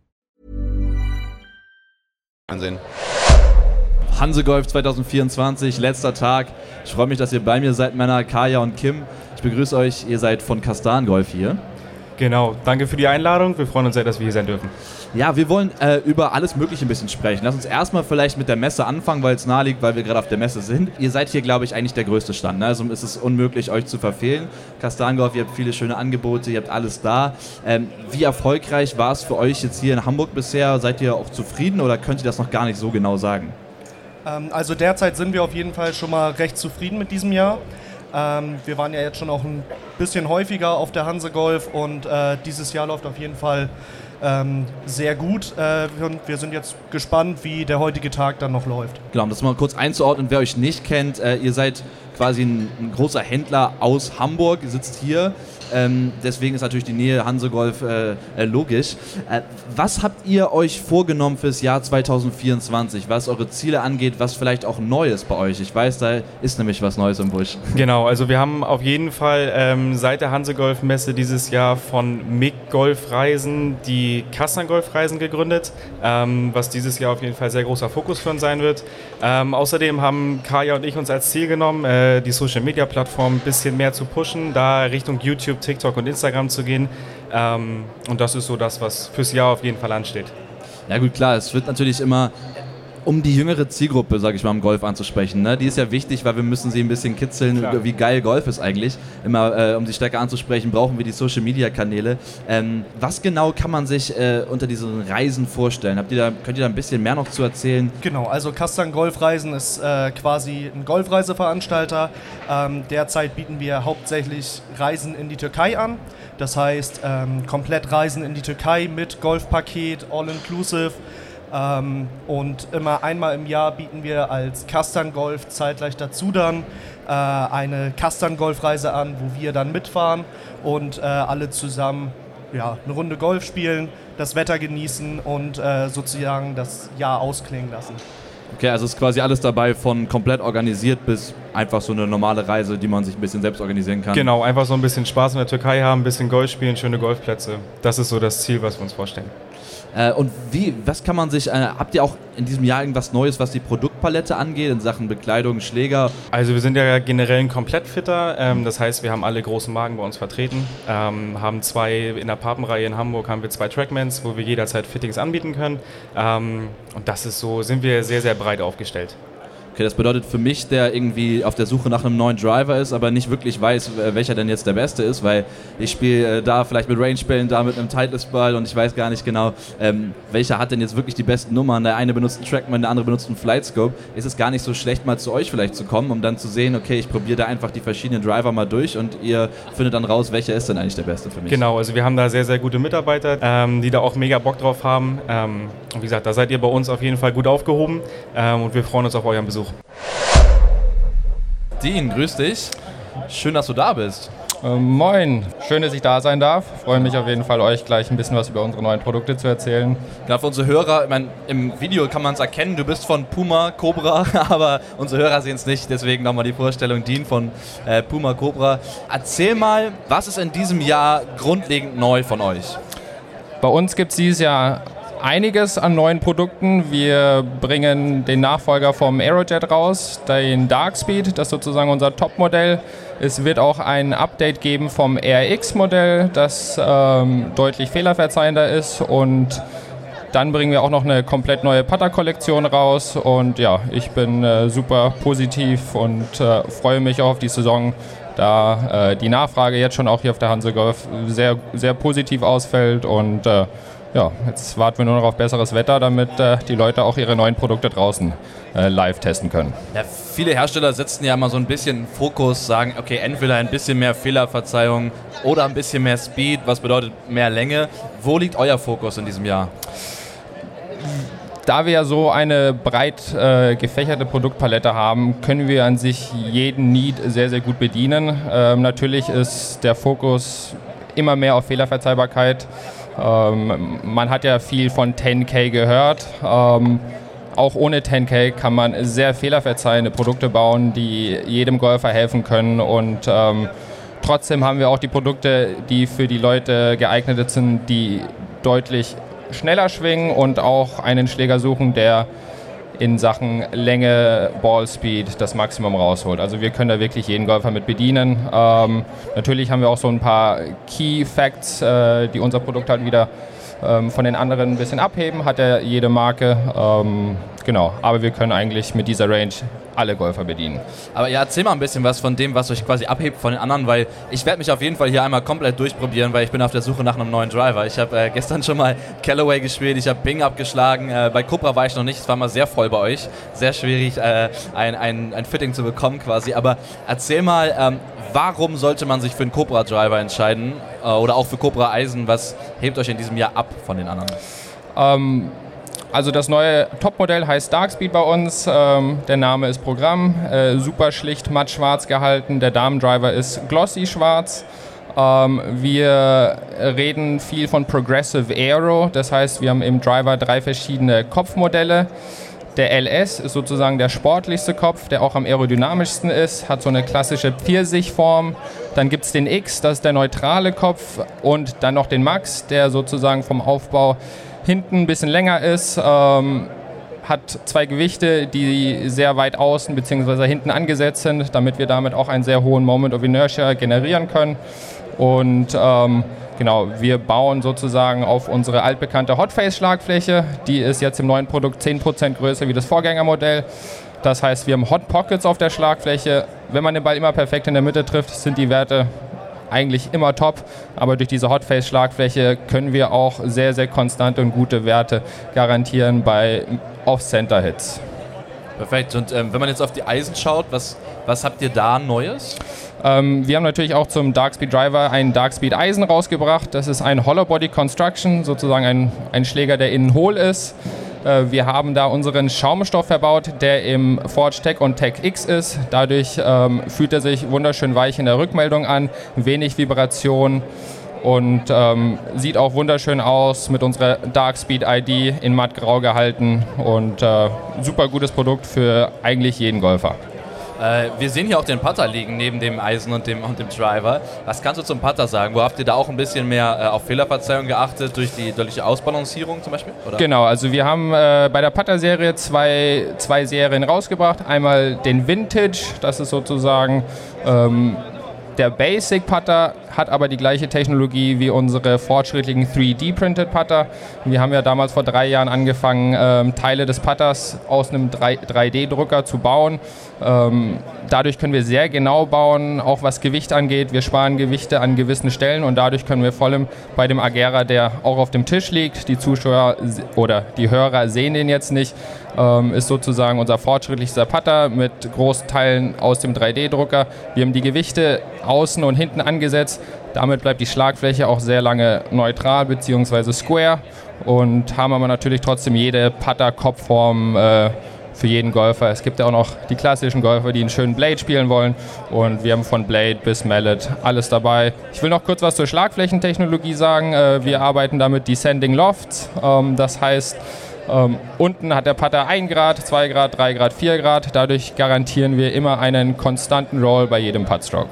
Wahnsinn. Hansegolf 2024, letzter Tag. Ich freue mich, dass ihr bei mir seid, Männer, Kaya und Kim. Ich begrüße euch, ihr seid von Kastan Golf hier. Genau, danke für die Einladung. Wir freuen uns sehr, dass wir hier sein dürfen. Ja, wir wollen äh, über alles Mögliche ein bisschen sprechen. Lass uns erstmal vielleicht mit der Messe anfangen, weil es nahe liegt, weil wir gerade auf der Messe sind. Ihr seid hier, glaube ich, eigentlich der größte Stand. Ne? Also ist es unmöglich, euch zu verfehlen. Kastangolf, ihr habt viele schöne Angebote, ihr habt alles da. Ähm, wie erfolgreich war es für euch jetzt hier in Hamburg bisher? Seid ihr auch zufrieden oder könnt ihr das noch gar nicht so genau sagen? Ähm, also derzeit sind wir auf jeden Fall schon mal recht zufrieden mit diesem Jahr. Ähm, wir waren ja jetzt schon auch ein bisschen häufiger auf der Hanse Golf und äh, dieses Jahr läuft auf jeden Fall ähm, sehr gut. Äh, und wir sind jetzt gespannt, wie der heutige Tag dann noch läuft. Genau, um das mal kurz einzuordnen, wer euch nicht kennt, äh, ihr seid quasi ein, ein, großer Händler aus Hamburg, ihr sitzt hier. Ähm, deswegen ist natürlich die Nähe Hansegolf äh, äh, logisch. Äh, was habt ihr euch vorgenommen fürs Jahr 2024, was eure Ziele angeht, was vielleicht auch Neues bei euch? Ich weiß, da ist nämlich was Neues im Busch. Genau, also wir haben auf jeden Fall ähm, seit der Hansegolf-Messe dieses Jahr von MIG Golf Reisen die Kassner Golf Reisen gegründet, ähm, was dieses Jahr auf jeden Fall sehr großer Fokus für uns sein wird. Ähm, außerdem haben Kaya und ich uns als Ziel genommen, äh, die Social Media Plattform ein bisschen mehr zu pushen, da Richtung YouTube TikTok und Instagram zu gehen. Ähm, und das ist so das, was fürs Jahr auf jeden Fall ansteht. Ja gut, klar, es wird natürlich immer um die jüngere Zielgruppe, sage ich mal, im Golf anzusprechen. Ne? Die ist ja wichtig, weil wir müssen sie ein bisschen kitzeln, Klar. wie geil Golf ist eigentlich. Immer, äh, um sie stärker anzusprechen, brauchen wir die Social-Media-Kanäle. Ähm, was genau kann man sich äh, unter diesen Reisen vorstellen? Habt ihr da, könnt ihr da ein bisschen mehr noch zu erzählen? Genau, also Kastan Golfreisen ist äh, quasi ein Golfreiseveranstalter. Ähm, derzeit bieten wir hauptsächlich Reisen in die Türkei an. Das heißt, ähm, komplett Reisen in die Türkei mit Golfpaket, All-Inclusive. Ähm, und immer einmal im Jahr bieten wir als Kastan Golf zeitgleich dazu dann äh, eine Kastan Golfreise an, wo wir dann mitfahren und äh, alle zusammen ja, eine Runde Golf spielen, das Wetter genießen und äh, sozusagen das Jahr ausklingen lassen. Okay, also ist quasi alles dabei von komplett organisiert bis einfach so eine normale Reise, die man sich ein bisschen selbst organisieren kann. Genau, einfach so ein bisschen Spaß in der Türkei haben, ein bisschen Golf spielen, schöne Golfplätze. Das ist so das Ziel, was wir uns vorstellen. Äh, und wie, was kann man sich, äh, habt ihr auch in diesem Jahr irgendwas Neues, was die Produktpalette angeht, in Sachen Bekleidung, Schläger? Also wir sind ja generell ein Komplettfitter, ähm, das heißt, wir haben alle großen Marken bei uns vertreten, ähm, haben zwei, in der Papenreihe in Hamburg haben wir zwei Trackmans, wo wir jederzeit Fittings anbieten können ähm, und das ist so, sind wir sehr, sehr breit aufgestellt. Okay, das bedeutet für mich, der irgendwie auf der Suche nach einem neuen Driver ist, aber nicht wirklich weiß, welcher denn jetzt der beste ist, weil ich spiele äh, da vielleicht mit Range-Bällen, da mit einem Titleist-Ball und ich weiß gar nicht genau, ähm, welcher hat denn jetzt wirklich die besten Nummern. Der eine benutzt einen Trackman, der andere benutzt einen Flightscope. Ist es gar nicht so schlecht, mal zu euch vielleicht zu kommen, um dann zu sehen, okay, ich probiere da einfach die verschiedenen Driver mal durch und ihr findet dann raus, welcher ist denn eigentlich der beste für mich. Genau, also wir haben da sehr, sehr gute Mitarbeiter, ähm, die da auch mega Bock drauf haben. Ähm, und wie gesagt, da seid ihr bei uns auf jeden Fall gut aufgehoben ähm, und wir freuen uns auf euren Besuch. Dean, grüß dich. Schön, dass du da bist. Ähm, moin, schön, dass ich da sein darf. Freue mich auf jeden Fall, euch gleich ein bisschen was über unsere neuen Produkte zu erzählen. Genau, für unsere Hörer, ich mein, im Video kann man es erkennen, du bist von Puma Cobra, aber unsere Hörer sehen es nicht, deswegen nochmal die Vorstellung, Dean von äh, Puma Cobra. Erzähl mal, was ist in diesem Jahr grundlegend neu von euch? Bei uns gibt es dieses Jahr einiges an neuen Produkten. Wir bringen den Nachfolger vom Aerojet raus, den Darkspeed, das ist sozusagen unser Top-Modell. Es wird auch ein Update geben vom RX-Modell, das ähm, deutlich fehlerverzeihender ist und dann bringen wir auch noch eine komplett neue Putter-Kollektion raus und ja, ich bin äh, super positiv und äh, freue mich auch auf die Saison, da äh, die Nachfrage jetzt schon auch hier auf der Hanse Golf sehr, sehr positiv ausfällt und äh, ja, jetzt warten wir nur noch auf besseres Wetter, damit äh, die Leute auch ihre neuen Produkte draußen äh, live testen können. Ja, viele Hersteller setzen ja mal so ein bisschen Fokus, sagen, okay, entweder ein bisschen mehr Fehlerverzeihung oder ein bisschen mehr Speed, was bedeutet mehr Länge. Wo liegt euer Fokus in diesem Jahr? Da wir ja so eine breit äh, gefächerte Produktpalette haben, können wir an sich jeden Need sehr, sehr gut bedienen. Ähm, natürlich ist der Fokus immer mehr auf Fehlerverzeihbarkeit. Ähm, man hat ja viel von 10K gehört. Ähm, auch ohne 10K kann man sehr fehlerverzeihende Produkte bauen, die jedem Golfer helfen können und ähm, trotzdem haben wir auch die Produkte, die für die Leute geeignet sind, die deutlich schneller schwingen und auch einen Schläger suchen, der in Sachen Länge, Ballspeed das Maximum rausholt. Also wir können da wirklich jeden Golfer mit bedienen. Ähm, natürlich haben wir auch so ein paar Key Facts, äh, die unser Produkt halt wieder ähm, von den anderen ein bisschen abheben, hat ja jede Marke. Ähm, genau, aber wir können eigentlich mit dieser Range alle Golfer bedienen. Aber ja, erzähl mal ein bisschen was von dem, was euch quasi abhebt von den anderen, weil ich werde mich auf jeden Fall hier einmal komplett durchprobieren, weil ich bin auf der Suche nach einem neuen Driver. Ich habe äh, gestern schon mal Callaway gespielt, ich habe Bing abgeschlagen, äh, bei Cobra war ich noch nicht, es war mal sehr voll bei euch, sehr schwierig äh, ein, ein, ein Fitting zu bekommen quasi, aber erzähl mal, ähm, warum sollte man sich für einen Cobra Driver entscheiden äh, oder auch für Cobra Eisen, was hebt euch in diesem Jahr ab von den anderen? Ähm, also das neue Topmodell heißt Darkspeed bei uns. Ähm, der Name ist Programm. Äh, super schlicht matt schwarz gehalten. Der Damendriver ist glossy schwarz. Ähm, wir reden viel von Progressive Aero. Das heißt, wir haben im Driver drei verschiedene Kopfmodelle. Der LS ist sozusagen der sportlichste Kopf, der auch am aerodynamischsten ist, hat so eine klassische Pfirsichform. Dann gibt es den X, das ist der neutrale Kopf. Und dann noch den Max, der sozusagen vom Aufbau hinten ein bisschen länger ist, ähm, hat zwei Gewichte, die sehr weit außen bzw. hinten angesetzt sind, damit wir damit auch einen sehr hohen Moment of Inertia generieren können. Und ähm, genau, wir bauen sozusagen auf unsere altbekannte Hotface-Schlagfläche. Die ist jetzt im neuen Produkt 10% größer wie das Vorgängermodell. Das heißt, wir haben Hot Pockets auf der Schlagfläche. Wenn man den Ball immer perfekt in der Mitte trifft, sind die Werte eigentlich immer top, aber durch diese Hotface-Schlagfläche können wir auch sehr, sehr konstante und gute Werte garantieren bei Off-Center-Hits. Perfekt. Und ähm, wenn man jetzt auf die Eisen schaut, was, was habt ihr da Neues? Ähm, wir haben natürlich auch zum Darkspeed Driver einen Darkspeed Eisen rausgebracht. Das ist ein Hollow Body Construction, sozusagen ein, ein Schläger, der innen hohl ist. Äh, wir haben da unseren Schaumstoff verbaut, der im Forge Tech und Tech X ist. Dadurch ähm, fühlt er sich wunderschön weich in der Rückmeldung an, wenig Vibration und ähm, sieht auch wunderschön aus mit unserer Dark Speed ID in mattgrau gehalten und äh, super gutes Produkt für eigentlich jeden Golfer. Äh, wir sehen hier auch den Putter liegen neben dem Eisen und dem, und dem Driver. Was kannst du zum Putter sagen? Wo habt ihr da auch ein bisschen mehr äh, auf Fehlerverzeihung geachtet durch die deutliche Ausbalancierung zum Beispiel? Oder? Genau, also wir haben äh, bei der Putter-Serie zwei, zwei Serien rausgebracht. Einmal den Vintage, das ist sozusagen ähm, der Basic Putter hat aber die gleiche Technologie wie unsere fortschrittlichen 3D-Printed Putter. Wir haben ja damals vor drei Jahren angefangen, ähm, Teile des Putters aus einem 3D-Drucker zu bauen. Ähm, dadurch können wir sehr genau bauen, auch was Gewicht angeht. Wir sparen Gewichte an gewissen Stellen und dadurch können wir vor allem bei dem Agera, der auch auf dem Tisch liegt, die Zuschauer oder die Hörer sehen den jetzt nicht, ähm, ist sozusagen unser fortschrittlichster Putter mit großen Teilen aus dem 3D-Drucker. Wir haben die Gewichte außen und hinten angesetzt. Damit bleibt die Schlagfläche auch sehr lange neutral bzw. square und haben aber natürlich trotzdem jede Putter-Kopfform äh, für jeden Golfer. Es gibt ja auch noch die klassischen Golfer, die einen schönen Blade spielen wollen. Und wir haben von Blade bis Mallet alles dabei. Ich will noch kurz was zur Schlagflächentechnologie sagen. Äh, wir arbeiten damit Descending Lofts. Ähm, das heißt, ähm, unten hat der Putter 1 Grad, 2 Grad, 3 Grad, 4 Grad. Dadurch garantieren wir immer einen konstanten Roll bei jedem Puttstroke.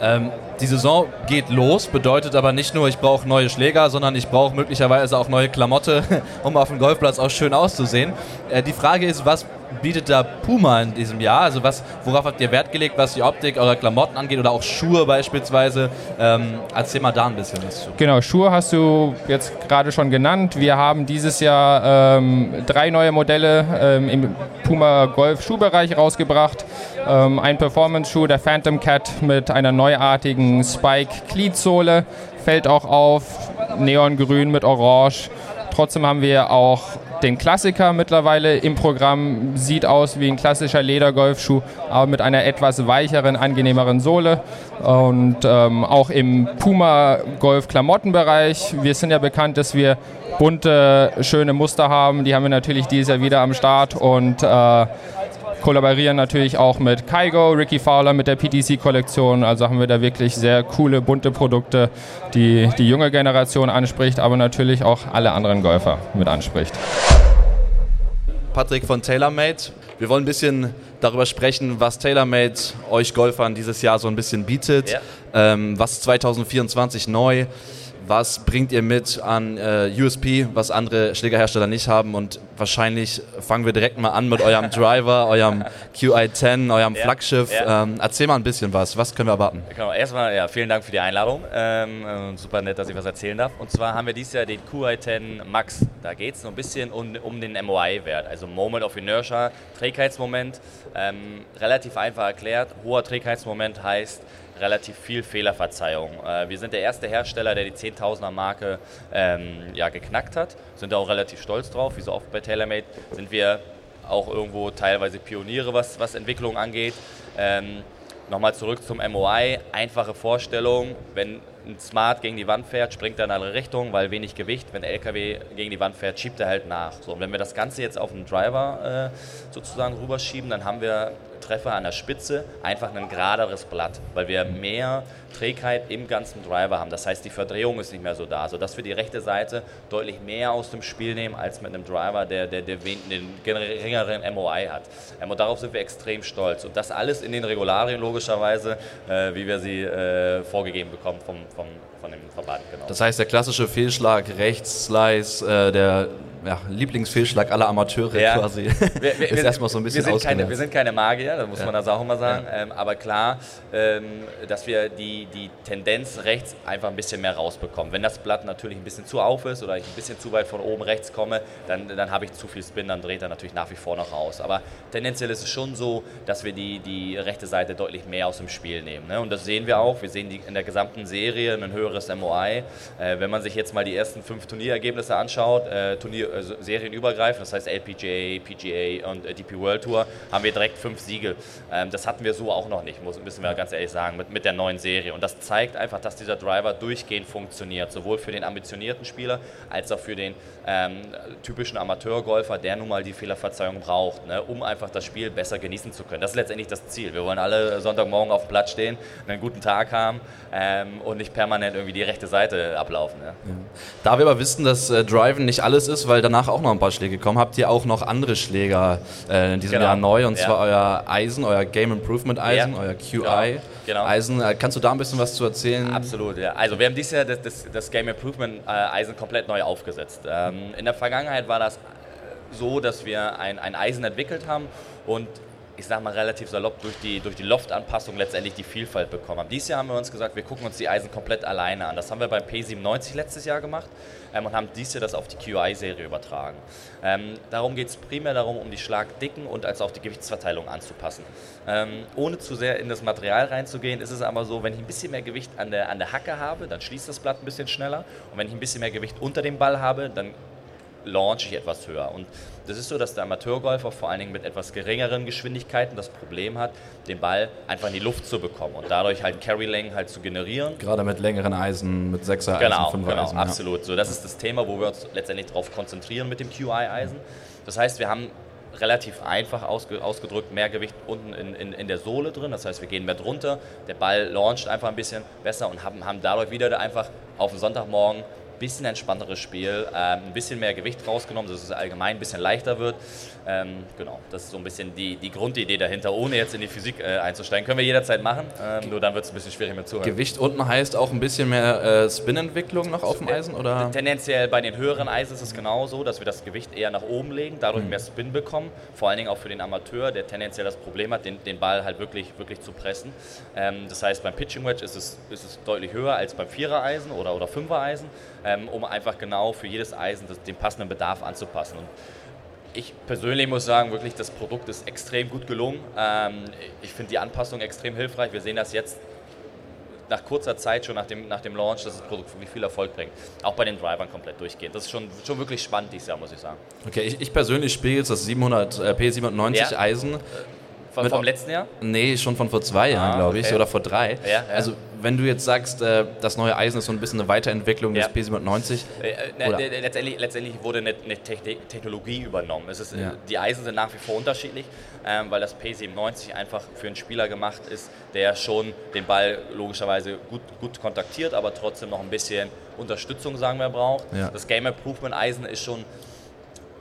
Ähm, die Saison geht los, bedeutet aber nicht nur, ich brauche neue Schläger, sondern ich brauche möglicherweise auch neue Klamotte, um auf dem Golfplatz auch schön auszusehen. Äh, die Frage ist, was bietet da Puma in diesem Jahr? Also was, worauf habt ihr Wert gelegt, was die Optik eurer Klamotten angeht oder auch Schuhe beispielsweise? Ähm, erzähl mal da ein bisschen was zu. Genau, Schuhe hast du jetzt gerade schon genannt. Wir haben dieses Jahr ähm, drei neue Modelle ähm, im Puma Golf Schuhbereich rausgebracht. Ähm, ein Performance-Schuh, der Phantom Cat mit einer neuartigen Spike Cleat-Sohle, fällt auch auf, neongrün mit orange. Trotzdem haben wir auch den Klassiker mittlerweile im Programm. Sieht aus wie ein klassischer Ledergolfschuh, aber mit einer etwas weicheren, angenehmeren Sohle. Und ähm, auch im Puma-Golf-Klamottenbereich. Wir sind ja bekannt, dass wir bunte, schöne Muster haben. Die haben wir natürlich dieses Jahr wieder am Start und äh, kollaborieren natürlich auch mit Kaigo, Ricky Fowler mit der PTC-Kollektion. Also haben wir da wirklich sehr coole, bunte Produkte, die die junge Generation anspricht, aber natürlich auch alle anderen Golfer mit anspricht. Patrick von TaylorMade. Wir wollen ein bisschen darüber sprechen, was TaylorMade euch Golfern dieses Jahr so ein bisschen bietet. Ja. Ähm, was ist 2024 neu? Was bringt ihr mit an äh, USP, was andere Schlägerhersteller nicht haben? Und wahrscheinlich fangen wir direkt mal an mit eurem Driver, eurem QI10, eurem Ja, Flaggschiff. ja. Ähm, erzähl mal ein bisschen was. Was können wir erwarten? Genau, erstmal ja, vielen Dank für die Einladung. Ähm, äh, super nett, dass ich was erzählen darf. Und zwar haben wir dieses Jahr den QI10 Max. Da geht es so ein bisschen um, um den MOI-Wert, also Moment of Inertia, Trägheitsmoment. Ähm, relativ einfach erklärt. Hoher Trägheitsmoment heißt relativ viel Fehlerverzeihung. Äh, wir sind der erste Hersteller, der die 10.000er Marke ähm, ja, geknackt hat. Sind da auch relativ stolz drauf. Wie so oft bei TaylorMade sind wir auch irgendwo teilweise Pioniere, was, was Entwicklung angeht. Ähm, Nochmal zurück zum MOI. Einfache Vorstellung, wenn ein Smart gegen die Wand fährt, springt er in alle Richtungen, weil wenig Gewicht. Wenn der LKW gegen die Wand fährt, schiebt er halt nach. So, und wenn wir das Ganze jetzt auf den Driver äh, sozusagen rüberschieben, dann haben wir Treffer an der Spitze, einfach ein geraderes Blatt, weil wir mehr Trägheit im ganzen Driver haben. Das heißt, die Verdrehung ist nicht mehr so da, sodass wir die rechte Seite deutlich mehr aus dem Spiel nehmen als mit einem Driver, der, der, der den geringeren MOI hat. Ähm, Und darauf sind wir extrem stolz. Und das alles in den Regularien logischerweise, äh, wie wir sie äh, vorgegeben bekommen vom, vom, von dem Verband. Genau. Das heißt, der klassische Fehlschlag, rechts, Slice, äh, der ja, Lieblingsfehlschlag aller Amateure Ja. quasi, Wir, wir, ist erstmal so ein bisschen wir sind, keine, wir sind keine Magier, das muss Ja. man das auch immer sagen. Ähm, aber klar, ähm, dass wir die, die Tendenz rechts einfach ein bisschen mehr rausbekommen. Wenn das Blatt natürlich ein bisschen zu auf ist oder ich ein bisschen zu weit von oben rechts komme, dann, dann habe ich zu viel Spin, dann dreht er natürlich nach wie vor noch raus. Aber tendenziell ist es schon so, dass wir die, die rechte Seite deutlich mehr aus dem Spiel nehmen. Ne? Und das sehen wir auch. Wir sehen die, in der gesamten Serie ein höheres MOI. Äh, wenn man sich jetzt mal die ersten fünf Turnierergebnisse anschaut, äh, Turnier, also serienübergreifend, das heißt LPGA, PGA und äh, DP World Tour, haben wir direkt fünf Siege. Ähm, das hatten wir so auch noch nicht, müssen wir ganz ehrlich sagen, mit, mit der neuen Serie. Und das zeigt einfach, dass dieser Driver durchgehend funktioniert, sowohl für den ambitionierten Spieler als auch für den ähm, typischen Amateurgolfer, der nun mal die Fehlerverzeihung braucht, ne, um einfach das Spiel besser genießen zu können. Das ist letztendlich das Ziel. Wir wollen alle Sonntagmorgen auf dem Platz stehen, einen guten Tag haben ähm, und nicht permanent irgendwie die rechte Seite ablaufen. Ja. Da wir aber wissen, dass äh, Driven nicht alles ist, weil danach auch noch ein paar Schläge kommen, habt ihr auch noch andere Schläger äh, in diesem Genau. Jahr neu und Ja. zwar euer Eisen, euer Game Improvement Eisen, Ja. euer QI Genau. Genau. Eisen. Äh, kannst du da ein bisschen was zu erzählen? Absolut, ja. Also wir haben dieses Jahr das, das, das Game Improvement äh, Eisen komplett neu aufgesetzt. Ähm, in der Vergangenheit war das so, dass wir ein, ein Eisen entwickelt haben und ich sag mal relativ salopp durch die, durch die Loftanpassung letztendlich die Vielfalt bekommen haben. Dieses Jahr haben wir uns gesagt, wir gucken uns die Eisen komplett alleine an. Das haben wir beim P97 letztes Jahr gemacht ähm, und haben dieses Jahr das auf die QI-Serie übertragen. Ähm, darum geht es primär darum, um die Schlagdicken und als auch die Gewichtsverteilung anzupassen. Ähm, ohne zu sehr in das Material reinzugehen, ist es aber so, wenn ich ein bisschen mehr Gewicht an der, an der Hacke habe, dann schließt das Blatt ein bisschen schneller. Und wenn ich ein bisschen mehr Gewicht unter dem Ball habe, dann launch ich etwas höher. Und das ist so, dass der Amateurgolfer vor allen Dingen mit etwas geringeren Geschwindigkeiten das Problem hat, den Ball einfach in die Luft zu bekommen und dadurch halt Carry-Längen halt zu generieren. Gerade mit längeren Eisen, mit 6er Genau, Eisen, 5er genau, Eisen. ja. absolut. So, das ist das Thema, wo wir uns letztendlich darauf konzentrieren mit dem QI-Eisen. Das heißt, wir haben relativ einfach ausge, ausgedrückt mehr Gewicht unten in, in, in der Sohle drin. Das heißt, wir gehen mehr drunter, der Ball launcht einfach ein bisschen besser und haben, haben dadurch wieder einfach auf den Sonntagmorgen bisschen entspannteres Spiel, ähm, ein bisschen mehr Gewicht rausgenommen, dass es allgemein ein bisschen leichter wird. Ähm, genau, das ist so ein bisschen die, die Grundidee dahinter, ohne jetzt in die Physik äh, einzusteigen. Können wir jederzeit machen, ähm, nur dann wird es ein bisschen schwierig mit Zuhören. Gewicht unten heißt auch ein bisschen mehr äh, Spin-Entwicklung noch auf dem Eisen? Oder? Tendenziell bei den höheren Eisen ist es genauso, dass wir das Gewicht eher nach oben legen, dadurch mehr Spin bekommen. Vor allen Dingen auch für den Amateur, der tendenziell das Problem hat, den, den Ball halt wirklich, wirklich zu pressen. Ähm, das heißt, beim Pitching Wedge ist es, ist es deutlich höher als beim Vierer-Eisen oder, oder Fünfer-Eisen, ähm, um einfach genau für jedes Eisen das, den passenden Bedarf anzupassen. Und ich persönlich muss sagen, wirklich, das Produkt ist extrem gut gelungen. Ähm, ich finde die Anpassung extrem hilfreich. Wir sehen das jetzt nach kurzer Zeit schon nach dem, nach dem Launch, dass das Produkt wirklich viel Erfolg bringt. Auch bei den Drivern komplett durchgehend. Das ist schon, schon wirklich spannend dieses Jahr, muss ich sagen. Okay, ich, ich persönlich spiele jetzt das 700, äh, P790 Ja. Eisen. Von, vom letzten Jahr? Nee, schon von vor zwei Jahren, Ah, glaube ich, okay. oder vor drei. Ja, ja. Also, wenn du jetzt sagst, äh, das neue Eisen ist so ein bisschen eine Weiterentwicklung Ja. des P790. Äh, äh, ne, ne, letztendlich, letztendlich wurde eine, eine Technologie übernommen. Ist, Ja. Die Eisen sind nach wie vor unterschiedlich, ähm, weil das P97 einfach für einen Spieler gemacht ist, der schon den Ball logischerweise gut, gut kontaktiert, aber trotzdem noch ein bisschen Unterstützung, sagen wir, braucht. Ja. Das Game Improvement Eisen ist schon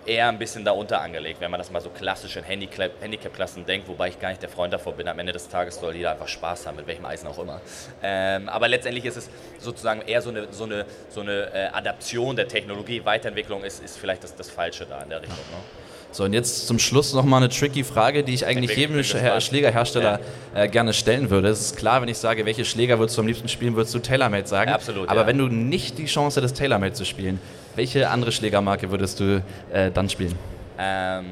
eher ein bisschen darunter angelegt, wenn man das mal so klassisch in Handicap- Handicap-Klassen denkt, wobei ich gar nicht der Freund davor bin. Am Ende des Tages soll jeder einfach Spaß haben, mit welchem Eisen auch immer. Ähm, aber letztendlich ist es sozusagen eher so eine, so eine, so eine äh, Adaption der Technologie. Weiterentwicklung ist, ist vielleicht das, das Falsche da in der Richtung. Ne? So, und jetzt zum Schluss nochmal eine tricky Frage, die ich eigentlich jedem. Schlägerhersteller äh, gerne stellen würde. Es ist klar, wenn ich sage, welche Schläger würdest du am liebsten spielen, würdest du TaylorMade sagen. Absolut, Aber ja. wenn du nicht die Chance hättest, TaylorMade zu spielen, welche andere Schlägermarke würdest du äh, dann spielen? Ähm,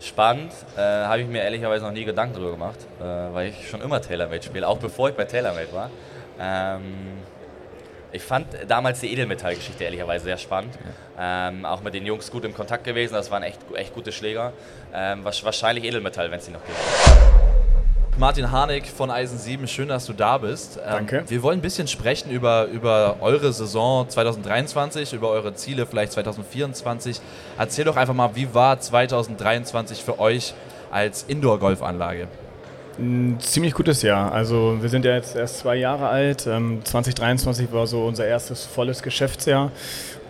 spannend, äh, habe ich mir ehrlicherweise noch nie Gedanken drüber gemacht, äh, weil ich schon immer TaylorMade spiele, auch bevor ich bei TaylorMade war. Ähm, ich fand damals die Edelmetallgeschichte ehrlicherweise sehr spannend. Ähm, auch mit den Jungs gut im Kontakt gewesen, das waren echt, echt gute Schläger. Ähm, wahrscheinlich Edelmetall, wenn es die noch gibt. Martin Harnik von Eisen 7, schön, dass du da bist. Ähm, Danke. Wir wollen ein bisschen sprechen über, über eure Saison 2023, über eure Ziele vielleicht 2024. Erzähl doch einfach mal, wie war 2023 für euch als Indoor-Golfanlage? Ein ziemlich gutes Jahr. Also wir sind ja jetzt erst zwei Jahre alt. Ähm, 2023 war so unser erstes volles Geschäftsjahr.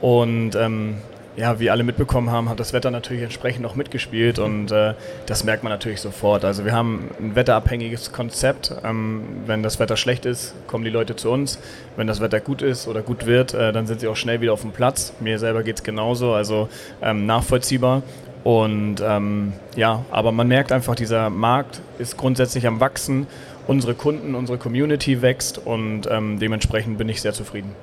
Und ähm, ja, wie alle mitbekommen haben, hat das Wetter natürlich entsprechend noch mitgespielt und äh, das merkt man natürlich sofort. Also wir haben ein wetterabhängiges Konzept. Ähm, wenn das Wetter schlecht ist, kommen die Leute zu uns. Wenn das Wetter gut ist oder gut wird, äh, dann sind sie auch schnell wieder auf dem Platz. Mir selber geht es genauso, also ähm, nachvollziehbar. Und ähm, ja, aber man merkt einfach, dieser Markt ist grundsätzlich am Wachsen. Unsere Kunden, unsere Community wächst und ähm, dementsprechend bin ich sehr zufrieden.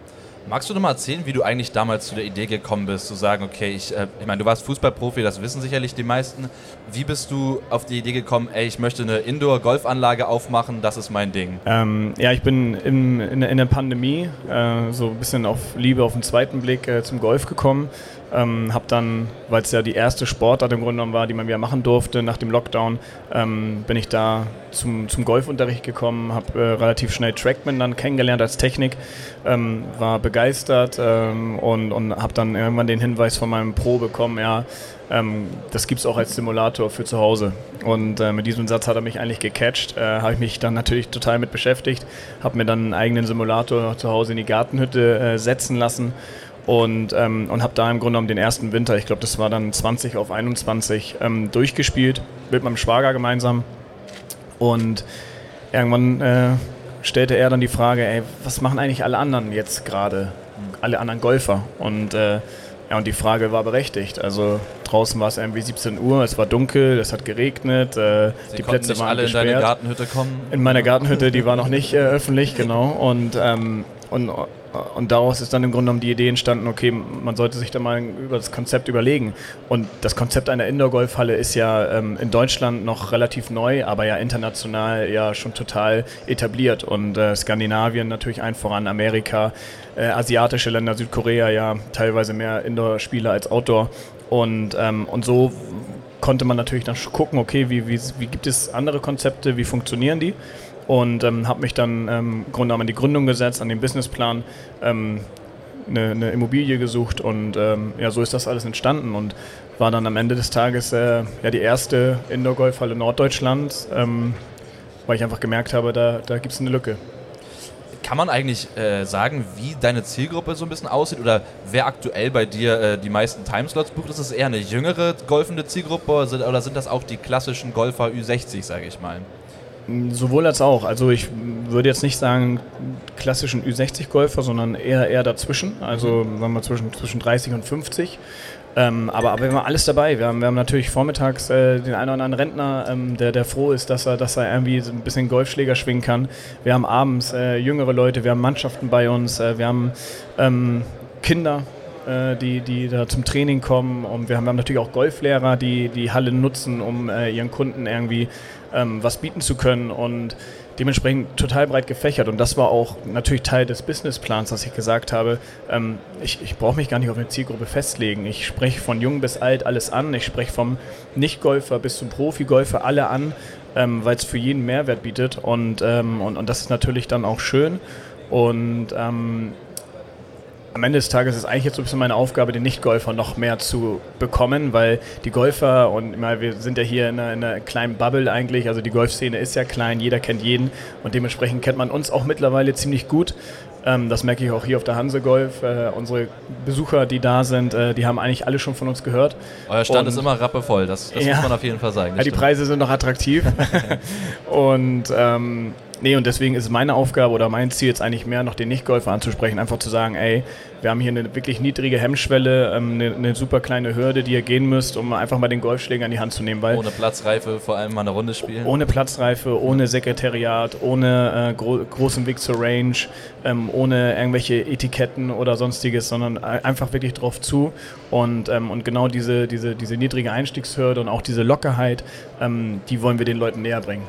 Magst du noch mal erzählen, wie du eigentlich damals zu der Idee gekommen bist, zu sagen, okay, ich, äh, ich meine, du warst Fußballprofi, das wissen sicherlich die meisten. Wie bist du auf die Idee gekommen, ey, ich möchte eine Indoor-Golfanlage aufmachen, das ist mein Ding? Ähm, ja, ich bin in, in, in der Pandemie äh, so ein bisschen auf Liebe auf den zweiten Blick äh, zum Golf gekommen. Ähm, hab dann, weil es ja die erste Sportart im Grunde genommen war, die man wieder machen durfte nach dem Lockdown, ähm, bin ich da zum, zum Golfunterricht gekommen, habe äh, relativ schnell Trackman dann kennengelernt als Technik, ähm, war begeistert ähm, und, und habe dann irgendwann den Hinweis von meinem Pro bekommen, ja, ähm, das gibt es auch als Simulator für zu Hause. Und äh, mit diesem Satz hat er mich eigentlich gecatcht. Äh, habe ich mich dann natürlich total mit beschäftigt, habe mir dann einen eigenen Simulator zu Hause in die Gartenhütte äh, setzen lassen und, ähm, und habe da im Grunde genommen den ersten Winter, ich glaube, das war dann 20 auf 21, ähm, durchgespielt mit meinem Schwager gemeinsam. Und irgendwann äh, stellte er dann die Frage, ey, was machen eigentlich alle anderen jetzt gerade? Alle anderen Golfer. Und äh, ja, und die Frage war berechtigt. Also draußen war es irgendwie 17 Uhr, es war dunkel, es hat geregnet, äh, die Plätze waren alle in gesperrt. deine Gartenhütte kommen? In meiner Gartenhütte, die war noch nicht äh, öffentlich, genau. Und, ähm, und, und daraus ist dann im Grunde genommen die Idee entstanden, okay, man sollte sich da mal über das Konzept überlegen. Und das Konzept einer Indoor-Golfhalle ist ja ähm, in Deutschland noch relativ neu, aber ja international ja schon total etabliert. Und äh, Skandinavien natürlich ein voran, Amerika, äh, asiatische Länder, Südkorea ja teilweise mehr Indoor-Spieler als Outdoor. Und, ähm, und so konnte man natürlich dann gucken, okay, wie, wie, wie gibt es andere Konzepte, wie funktionieren die? Und ähm, habe mich dann ähm, Grunde an die Gründung gesetzt, an den Businessplan, ähm, eine, eine Immobilie gesucht und ähm, ja, so ist das alles entstanden und war dann am Ende des Tages äh, ja, die erste Indoor-Golfhalle Norddeutschlands, ähm, weil ich einfach gemerkt habe, da, da gibt es eine Lücke. Kann man eigentlich äh, sagen, wie deine Zielgruppe so ein bisschen aussieht oder wer aktuell bei dir äh, die meisten Timeslots bucht? Ist es eher eine jüngere golfende Zielgruppe oder sind, oder sind das auch die klassischen Golfer Ü60, sage ich mal? Sowohl als auch. Also ich würde jetzt nicht sagen klassischen Ü60-Golfer, sondern eher, eher dazwischen. Also sagen wir zwischen, zwischen 30 und 50. Ähm, aber, aber wir haben alles dabei. Wir haben, wir haben natürlich vormittags äh, den einen oder anderen Rentner, ähm, der, der froh ist, dass er, dass er irgendwie so ein bisschen Golfschläger schwingen kann. Wir haben abends äh, jüngere Leute, wir haben Mannschaften bei uns, äh, wir haben ähm, Kinder, äh, die, die da zum Training kommen. Und wir haben, wir haben natürlich auch Golflehrer, die die Halle nutzen, um äh, ihren Kunden irgendwie ähm, was bieten zu können. Und dementsprechend total breit gefächert. Und das war auch natürlich Teil des Businessplans, dass ich gesagt habe, ähm, ich, ich brauche mich gar nicht auf eine Zielgruppe festlegen. Ich spreche von jung bis alt alles an. Ich spreche vom Nicht-Golfer bis zum Profi-Golfer alle an, ähm, weil es für jeden Mehrwert bietet. Und, ähm, und, und das ist natürlich dann auch schön. Und ähm, am Ende des Tages ist eigentlich jetzt so ein bisschen meine Aufgabe, den Nicht-Golfer noch mehr zu bekommen, weil die Golfer, und meine, wir sind ja hier in einer, in einer kleinen Bubble eigentlich, also die Golfszene ist ja klein, jeder kennt jeden und dementsprechend kennt man uns auch mittlerweile ziemlich gut. Ähm, das merke ich auch hier auf der Hanse Golf. Äh, unsere Besucher, die da sind, äh, die haben eigentlich alle schon von uns gehört. Euer Stand Und- ist immer rappevoll, das, das Ja. muss man auf jeden Fall sagen. Ja, die. Preise sind noch attraktiv. und ähm, nee, und deswegen ist es meine Aufgabe oder mein Ziel jetzt eigentlich mehr, noch den Nicht-Golfer anzusprechen, einfach zu sagen, ey, wir haben hier eine wirklich niedrige Hemmschwelle, ähm, eine, eine super kleine Hürde, die ihr gehen müsst, um einfach mal den Golfschläger in die Hand zu nehmen. Weil Ohne Platzreife vor allem mal eine Runde spielen. ohne Platzreife, ohne Sekretariat, ohne äh, gro großen Weg zur Range, ähm, ohne irgendwelche Etiketten oder sonstiges, sondern ein- einfach wirklich drauf zu. Und, ähm, und genau diese, diese, diese niedrige Einstiegshürde und auch diese Lockerheit, ähm, die wollen wir den Leuten näher bringen.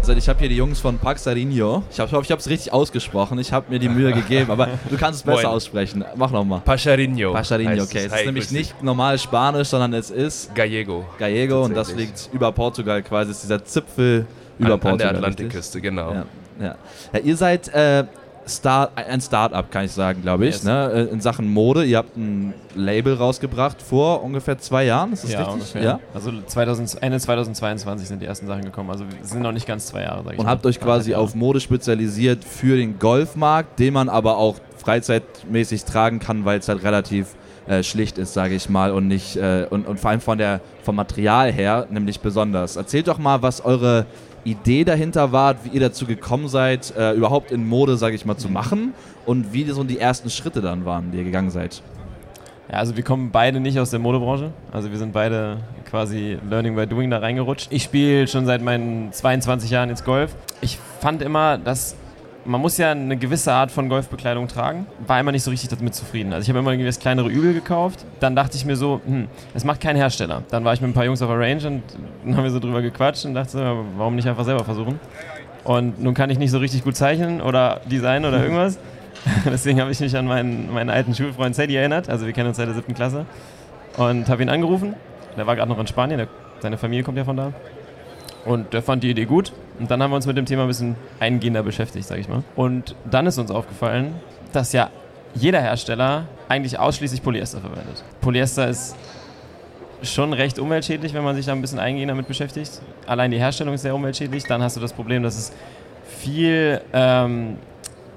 Also ich habe hier die Jungs von Paxarinho. Ich hoffe, ich habe es richtig ausgesprochen. Ich habe mir die Mühe gegeben, aber du kannst es besser Moin. aussprechen. Mach nochmal. Pacharinho. Pacharinho, okay. es. Ist nämlich nicht normal Spanisch, sondern es ist Gallego. Gallego und das liegt über Portugal quasi. Es ist dieser Zipfel über An- an der Portugal. Atlantikküste, genau. Ja, ja. ja, ihr seid äh, Start, ein Start-up, kann ich sagen, glaube ich, Yes. ne? äh, in Sachen Mode. Ihr habt ein Label rausgebracht vor ungefähr zwei Jahren, ist das ja, richtig? ungefähr. Ja. Also 2000, Ende 2022 sind die ersten Sachen gekommen. Also sind noch nicht ganz zwei Jahre, sag ich Und mal. habt euch quasi auf Mode spezialisiert für den Golfmarkt, den man aber auch freizeitmäßig tragen kann, weil es halt relativ äh, schlicht ist, sage ich mal, und nicht äh, und, und vor allem von der vom Material her nämlich besonders. Erzählt doch mal, was eure Idee dahinter war, wie ihr dazu gekommen seid, äh, überhaupt in Mode, sage ich mal, zu machen und wie so die ersten Schritte dann waren, die ihr gegangen seid. Ja, also wir kommen beide nicht aus der Modebranche. Also wir sind beide quasi Learning by Doing da reingerutscht. Ich spiele schon seit meinen 22 Jahren jetzt Golf. Ich fand immer, dass man muss ja eine gewisse Art von Golfbekleidung tragen. War immer nicht so richtig damit zufrieden. Also ich habe immer irgendwie das kleinere Übel gekauft. Dann dachte ich mir so, hm, es macht kein Hersteller. Dann war ich mit ein paar Jungs auf der Range und dann haben wir so drüber gequatscht und dachte so, warum nicht einfach selber versuchen. Und nun kann ich nicht so richtig gut zeichnen oder designen oder irgendwas. Deswegen habe ich mich an meinen, meinen alten Schulfreund Sadie erinnert. Also wir kennen uns seit der siebten Klasse. Und habe ihn angerufen. Der war gerade noch in Spanien. Der, seine Familie kommt ja von da. Und der fand die Idee gut. Und dann haben wir uns mit dem Thema ein bisschen eingehender beschäftigt, sag ich mal. Und dann ist uns aufgefallen, dass ja jeder Hersteller eigentlich ausschließlich Polyester verwendet. Polyester ist schon recht umweltschädlich, wenn man sich da ein bisschen eingehender damit beschäftigt. Allein die Herstellung ist sehr umweltschädlich. Dann hast du das Problem, dass es viel ähm,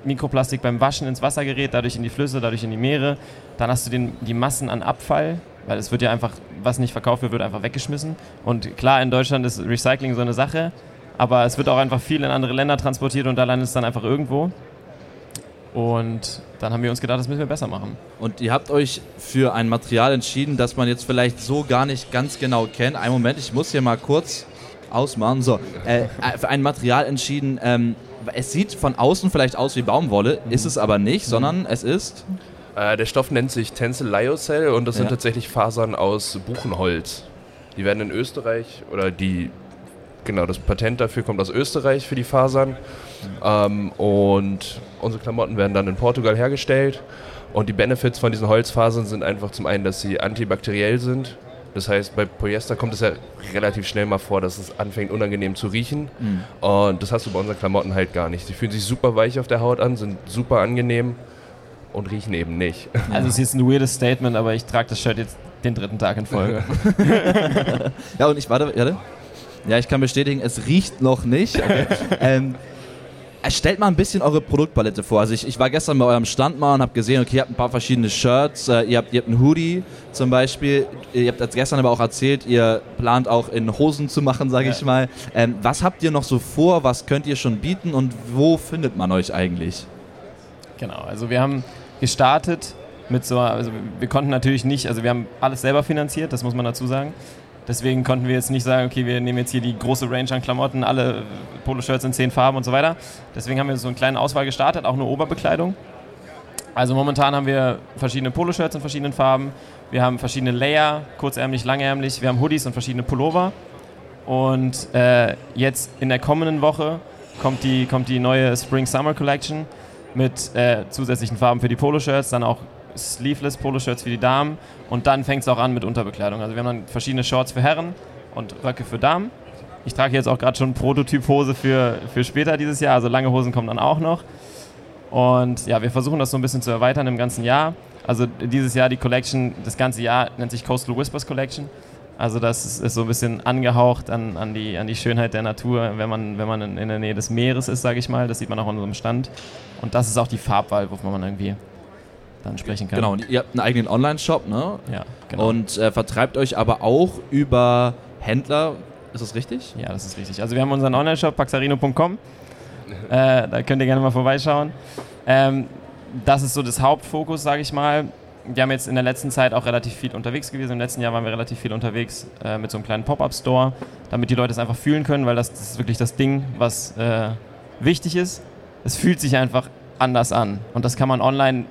Mikroplastik beim Waschen ins Wasser gerät, dadurch in die Flüsse, dadurch in die Meere. Dann hast du den, die Massen an Abfall, weil es wird ja einfach, was nicht verkauft wird, wird einfach weggeschmissen. Und klar, in Deutschland ist Recycling so eine Sache, aber es wird auch einfach viel in andere Länder transportiert und da landet es dann einfach irgendwo. Und dann haben wir uns gedacht, das müssen wir besser machen. Und ihr habt euch für ein Material entschieden, das man jetzt vielleicht so gar nicht ganz genau kennt. Einen Moment, ich muss hier mal kurz ausmachen. So, äh, für ein Material entschieden. Ähm, es sieht von außen vielleicht aus wie Baumwolle, ist es aber nicht, sondern es ist. Äh, der Stoff nennt sich Tencel Lyocell und das sind Ja. tatsächlich Fasern aus Buchenholz. Die werden in Österreich oder die genau das Patent dafür kommt aus Österreich für die Fasern ähm, und unsere Klamotten werden dann in Portugal hergestellt und die Benefits von diesen Holzfasern sind einfach zum einen, dass sie antibakteriell sind. Das heißt, bei Polyester kommt es ja relativ schnell mal vor, dass es anfängt unangenehm zu riechen. Mhm. Und das hast du bei unseren Klamotten halt gar nicht. Sie fühlen sich super weich auf der Haut an, sind super angenehm und riechen eben nicht. Also es ist jetzt ein weirdes Statement, aber ich trage das Shirt jetzt den dritten Tag in Folge. ja, und ich warte, warte. Ja, ich kann bestätigen, es riecht noch nicht. Okay. ähm, Stellt mal ein bisschen eure Produktpalette vor. Also ich, ich war gestern bei eurem Stand mal und habe gesehen, okay, ihr habt ein paar verschiedene Shirts, äh, ihr, habt, ihr habt einen Hoodie zum Beispiel, ihr habt gestern aber auch erzählt, ihr plant auch in Hosen zu machen, sage Ja. ich mal. Ähm, was habt ihr noch so vor, was könnt ihr schon bieten und wo findet man euch eigentlich? Genau, also wir haben gestartet mit so, also wir konnten natürlich nicht, also wir haben alles selber finanziert, das muss man dazu sagen. Deswegen konnten wir jetzt nicht sagen, okay, wir nehmen jetzt hier die große Range an Klamotten, alle Poloshirts in zehn Farben und so weiter. Deswegen haben wir so eine kleine Auswahl gestartet, auch eine Oberbekleidung. Also momentan haben wir verschiedene Poloshirts in verschiedenen Farben. Wir haben verschiedene Layer, kurzärmlich, langärmlich. Wir haben Hoodies und verschiedene Pullover. Und äh, jetzt in der kommenden Woche kommt die, kommt die neue Spring-Summer Collection mit äh, zusätzlichen Farben für die Poloshirts, dann auch Sleeveless Poloshirts für die Damen und dann fängt es auch an mit Unterbekleidung. Also wir haben dann verschiedene Shorts für Herren und Röcke für Damen. Ich trage jetzt auch gerade schon Prototyp-Hose für, für später dieses Jahr, also lange Hosen kommen dann auch noch. Und ja, wir versuchen das so ein bisschen zu erweitern im ganzen Jahr. Also dieses Jahr die Collection, das ganze Jahr nennt sich Coastal Whispers Collection. Also das ist, so ein bisschen angehaucht an, an, die, an die Schönheit der Natur, wenn man, wenn man in, in der Nähe des Meeres ist, sage ich mal. Das sieht man auch an unserem Stand. Und das ist auch die Farbwahl, wovon man irgendwie dann sprechen kann. Genau, und ihr habt einen eigenen Online-Shop, ne? Ja, genau. Und äh, vertreibt euch aber auch über Händler. Ist das richtig? Ja, das ist richtig. Also wir haben unseren Online-Shop paxarino.com. äh, da könnt ihr gerne mal vorbeischauen. Ähm, das ist so das Hauptfokus, sage ich mal. Wir haben jetzt in der letzten Zeit auch relativ viel unterwegs gewesen. Im letzten Jahr waren wir relativ viel unterwegs äh, mit so einem kleinen Pop-Up-Store, damit die Leute es einfach fühlen können, weil das, das ist wirklich das Ding, was äh, wichtig ist. Es fühlt sich einfach anders an. Und das kann man online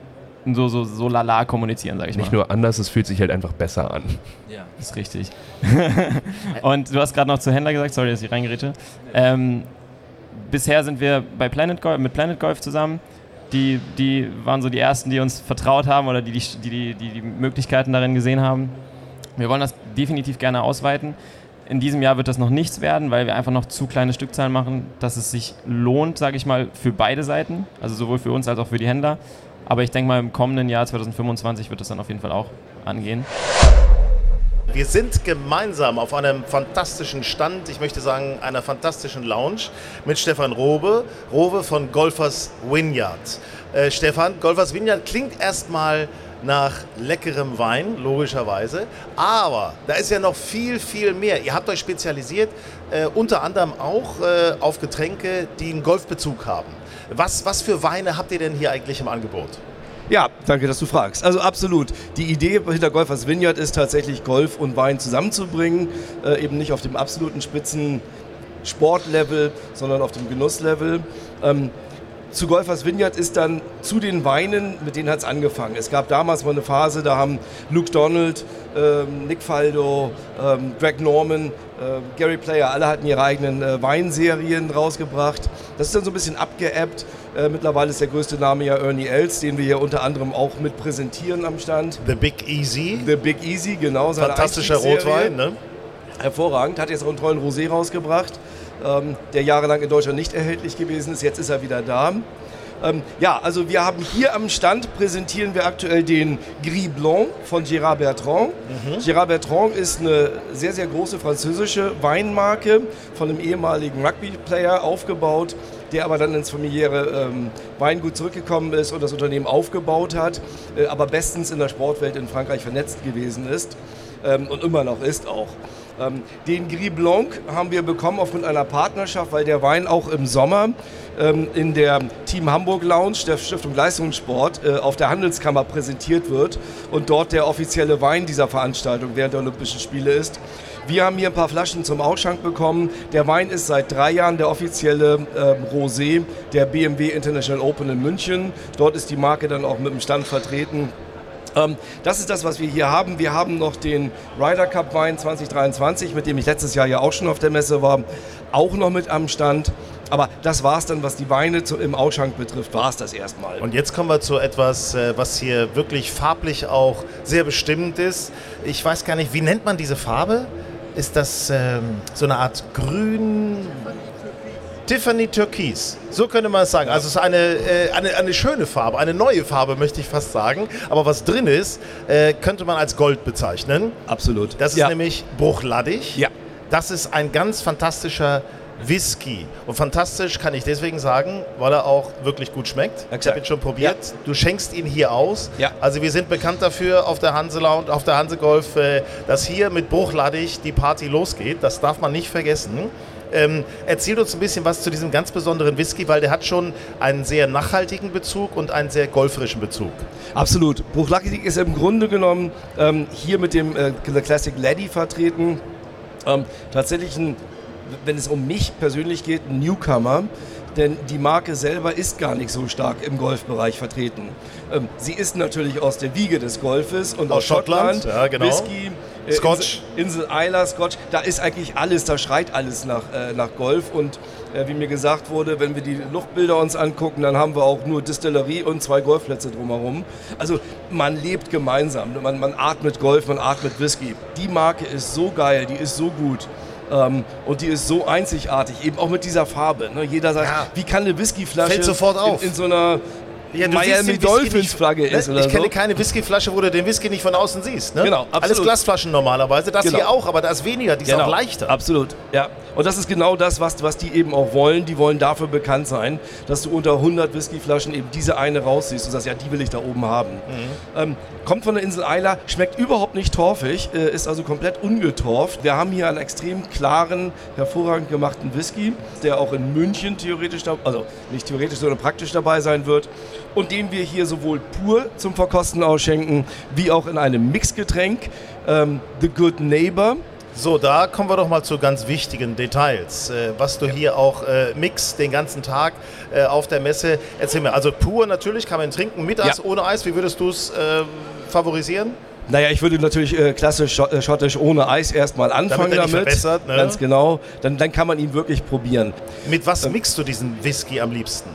so, so, so lala kommunizieren, sage ich Nicht mal. nur anders, es fühlt sich halt einfach besser an. Ja, ist richtig. und du hast gerade noch zu Händler gesagt, sorry, dass ich reingerete. Ähm, bisher sind wir bei Planet Golf, mit Planet Golf zusammen. Die, die waren so die ersten, die uns vertraut haben oder die die, die, die, die Möglichkeiten darin gesehen haben. Wir wollen das definitiv gerne ausweiten. In diesem Jahr wird das noch nichts werden, weil wir einfach noch zu kleine Stückzahlen machen, dass es sich lohnt, sage ich mal, für beide Seiten, also sowohl für uns als auch für die Händler. Aber ich denke mal, im kommenden Jahr 2025 wird das dann auf jeden Fall auch angehen. Wir sind gemeinsam auf einem fantastischen Stand, ich möchte sagen, einer fantastischen Lounge mit Stefan Robe, Robe von Golfers Vineyard. Äh, Stefan, Golfers Vineyard klingt erstmal nach leckerem Wein, logischerweise, aber da ist ja noch viel, viel mehr. Ihr habt euch spezialisiert, äh, unter anderem auch äh, auf Getränke, die einen Golfbezug haben. Was, was für Weine habt ihr denn hier eigentlich im Angebot? Ja, danke, dass du fragst. Also absolut. Die Idee hinter Golfers Vineyard ist tatsächlich Golf und Wein zusammenzubringen, äh, eben nicht auf dem absoluten Spitzen Sportlevel, sondern auf dem Genusslevel. Ähm, zu Golfers Vineyard ist dann zu den Weinen, mit denen hat es angefangen. Es gab damals mal eine Phase, da haben Luke Donald, ähm, Nick Faldo, ähm, Greg Norman, äh, Gary Player, alle hatten ihre eigenen äh, Weinserien rausgebracht. Das ist dann so ein bisschen abgeebbt. Äh, mittlerweile ist der größte Name ja Ernie Els, den wir hier unter anderem auch mit präsentieren am Stand. The Big Easy. The Big Easy, genau. Fantastischer. Rotwein, ne? Hervorragend, hat jetzt auch einen tollen Rosé rausgebracht, der jahrelang in Deutschland nicht erhältlich gewesen ist. Jetzt ist er wieder da. Ähm, ja, also wir haben hier am Stand präsentieren wir aktuell den Gris Blanc von Gérard Bertrand. Gérard Bertrand ist eine sehr, sehr große französische Weinmarke von einem ehemaligen Rugby-Player aufgebaut, der aber dann ins familiäre ähm, Weingut zurückgekommen ist und das Unternehmen aufgebaut hat, äh, aber bestens in der Sportwelt in Frankreich vernetzt gewesen ist ähm, und immer noch ist auch. Ähm, den Gris Blanc haben wir bekommen aufgrund einer Partnerschaft, weil der Wein auch im Sommer ähm, in der Team Hamburg Lounge der Stiftung Leistungssport äh, auf der Handelskammer präsentiert wird und dort der offizielle Wein dieser Veranstaltung während der Olympischen Spiele ist. Wir haben hier ein paar Flaschen zum Ausschank bekommen. Der Wein ist seit drei Jahren der offizielle ähm, Rosé der BMW International Open in München. Dort ist die Marke dann auch mit dem Stand vertreten. Ähm, das ist das, was wir hier haben. Wir haben noch den Ryder Cup Wein 2023, mit dem ich letztes Jahr ja auch schon auf der Messe war, auch noch mit am Stand. Aber das war es dann, was die Weine zu, im Ausschank betrifft, war es das erstmal. Und jetzt kommen wir zu etwas, äh, was hier wirklich farblich auch sehr bestimmend ist. Ich weiß gar nicht, wie nennt man diese Farbe? Ist das ähm, so eine Art Grün? Tiffany Türkis, so könnte man es sagen. Also es ist eine, äh, eine, eine schöne Farbe, eine neue Farbe möchte ich fast sagen. Aber was drin ist, äh, könnte man als Gold bezeichnen. Absolut. Das ist Ja. nämlich Bruchladdig. Ja. Das ist ein ganz fantastischer Whisky. Und fantastisch kann ich deswegen sagen, weil er auch wirklich gut schmeckt. Ich habe ihn schon probiert. Du schenkst ihn hier aus. Ja. Also wir sind bekannt dafür auf der Hanse Lounge, auf der Hanse Golf, äh, dass hier mit Bruchladdig die Party losgeht. Das darf man nicht vergessen. Ähm, erzähl uns ein bisschen was zu diesem ganz besonderen Whisky, weil der hat schon einen sehr nachhaltigen Bezug und einen sehr golferischen Bezug. Absolut. Bruchlackig ist im Grunde genommen ähm, hier mit dem äh, The Classic Laddie vertreten. Ähm, tatsächlich, ein, wenn es um mich persönlich geht, ein Newcomer. Denn die Marke selber ist gar nicht so stark im Golfbereich vertreten. Ähm, sie ist natürlich aus der Wiege des Golfes und aus, Aus Schottland, ja, genau. Whisky, äh, Scotch. Insel, Insel Isla, Scotch, da ist eigentlich alles, da schreit alles nach, äh, nach Golf. Und äh, wie mir gesagt wurde, wenn wir die Luftbilder uns angucken, dann haben wir auch nur Distillerie und zwei Golfplätze drumherum. Also man lebt gemeinsam, man, man atmet Golf, man atmet Whisky. Die Marke ist so geil, die ist so gut. Ähm, und die ist so einzigartig, eben auch mit dieser Farbe. Ne? Jeder sagt, wie kann eine Whiskyflasche. In, in so einer Ja, Miami den Whisky Dolphins nicht- Flagge ist ne? oder Ich kenne so. keine Whiskyflasche, wo du den Whisky nicht von außen siehst. Ne? Genau, Alles absolut. Glasflaschen normalerweise. Das Genau. hier auch, aber da ist weniger, die ist Genau. auch leichter. Absolut, ja. Und das ist genau das, was, was die eben auch wollen. Die wollen dafür bekannt sein, dass du unter 100 Whiskyflaschen eben diese eine rausziehst und sagst, ja, die will ich da oben haben. Ähm, kommt von der Insel Isla, schmeckt überhaupt nicht torfig, äh, ist also komplett ungetorft. Wir haben hier einen extrem klaren, hervorragend gemachten Whisky, der auch in München theoretisch, also nicht theoretisch, sondern praktisch dabei sein wird. Und den wir hier sowohl pur zum Verkosten ausschenken, wie auch in einem Mixgetränk. Ähm, The Good Neighbor. So, da kommen wir doch mal zu ganz wichtigen Details, äh, was du hier auch äh, mixst den ganzen Tag äh, auf der Messe. Erzähl mir, also pur natürlich kann man trinken, mit Eis, Ja. ohne Eis. Wie würdest du es äh, favorisieren? Naja, ich würde natürlich äh, klassisch äh, schottisch ohne Eis erstmal anfangen Damit damit. ne? Ganz genau. Dann, dann kann man ihn wirklich probieren. Mit was mixt du diesen Whisky am liebsten?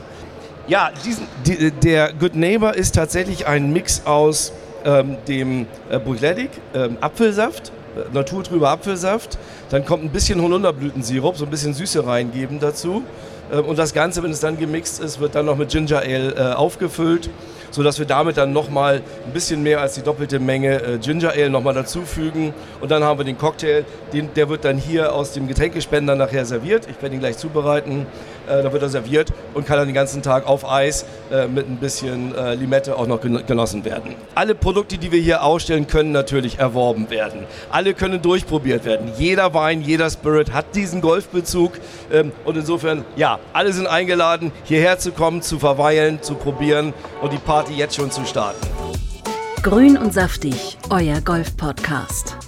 Ja, diesen, die, der Good Neighbor ist tatsächlich ein Mix aus ähm, dem äh, Buchletic, ähm, Apfelsaft, äh, naturtrüber Apfelsaft. Dann kommt ein bisschen Holunderblütensirup, so ein bisschen Süße reingeben dazu. Ähm, und das Ganze, wenn es dann gemixt ist, wird dann noch mit Ginger Ale äh, aufgefüllt, sodass wir damit dann nochmal ein bisschen mehr als die doppelte Menge äh, Ginger Ale nochmal dazufügen. Und dann haben wir den Cocktail, den, der wird dann hier aus dem Getränkespender nachher serviert. Ich werde ihn gleich zubereiten. Äh, da wird er serviert und kann dann den ganzen Tag auf Eis äh, mit ein bisschen äh, Limette auch noch gen- genossen werden. Alle Produkte, die wir hier ausstellen, können natürlich erworben werden. Alle können durchprobiert werden. Jeder Wein, jeder Spirit hat diesen Golfbezug. Ähm, und insofern, ja, alle sind eingeladen, hierher zu kommen, zu verweilen, zu probieren und die Party jetzt schon zu starten. Grün und saftig, euer Golf-Podcast.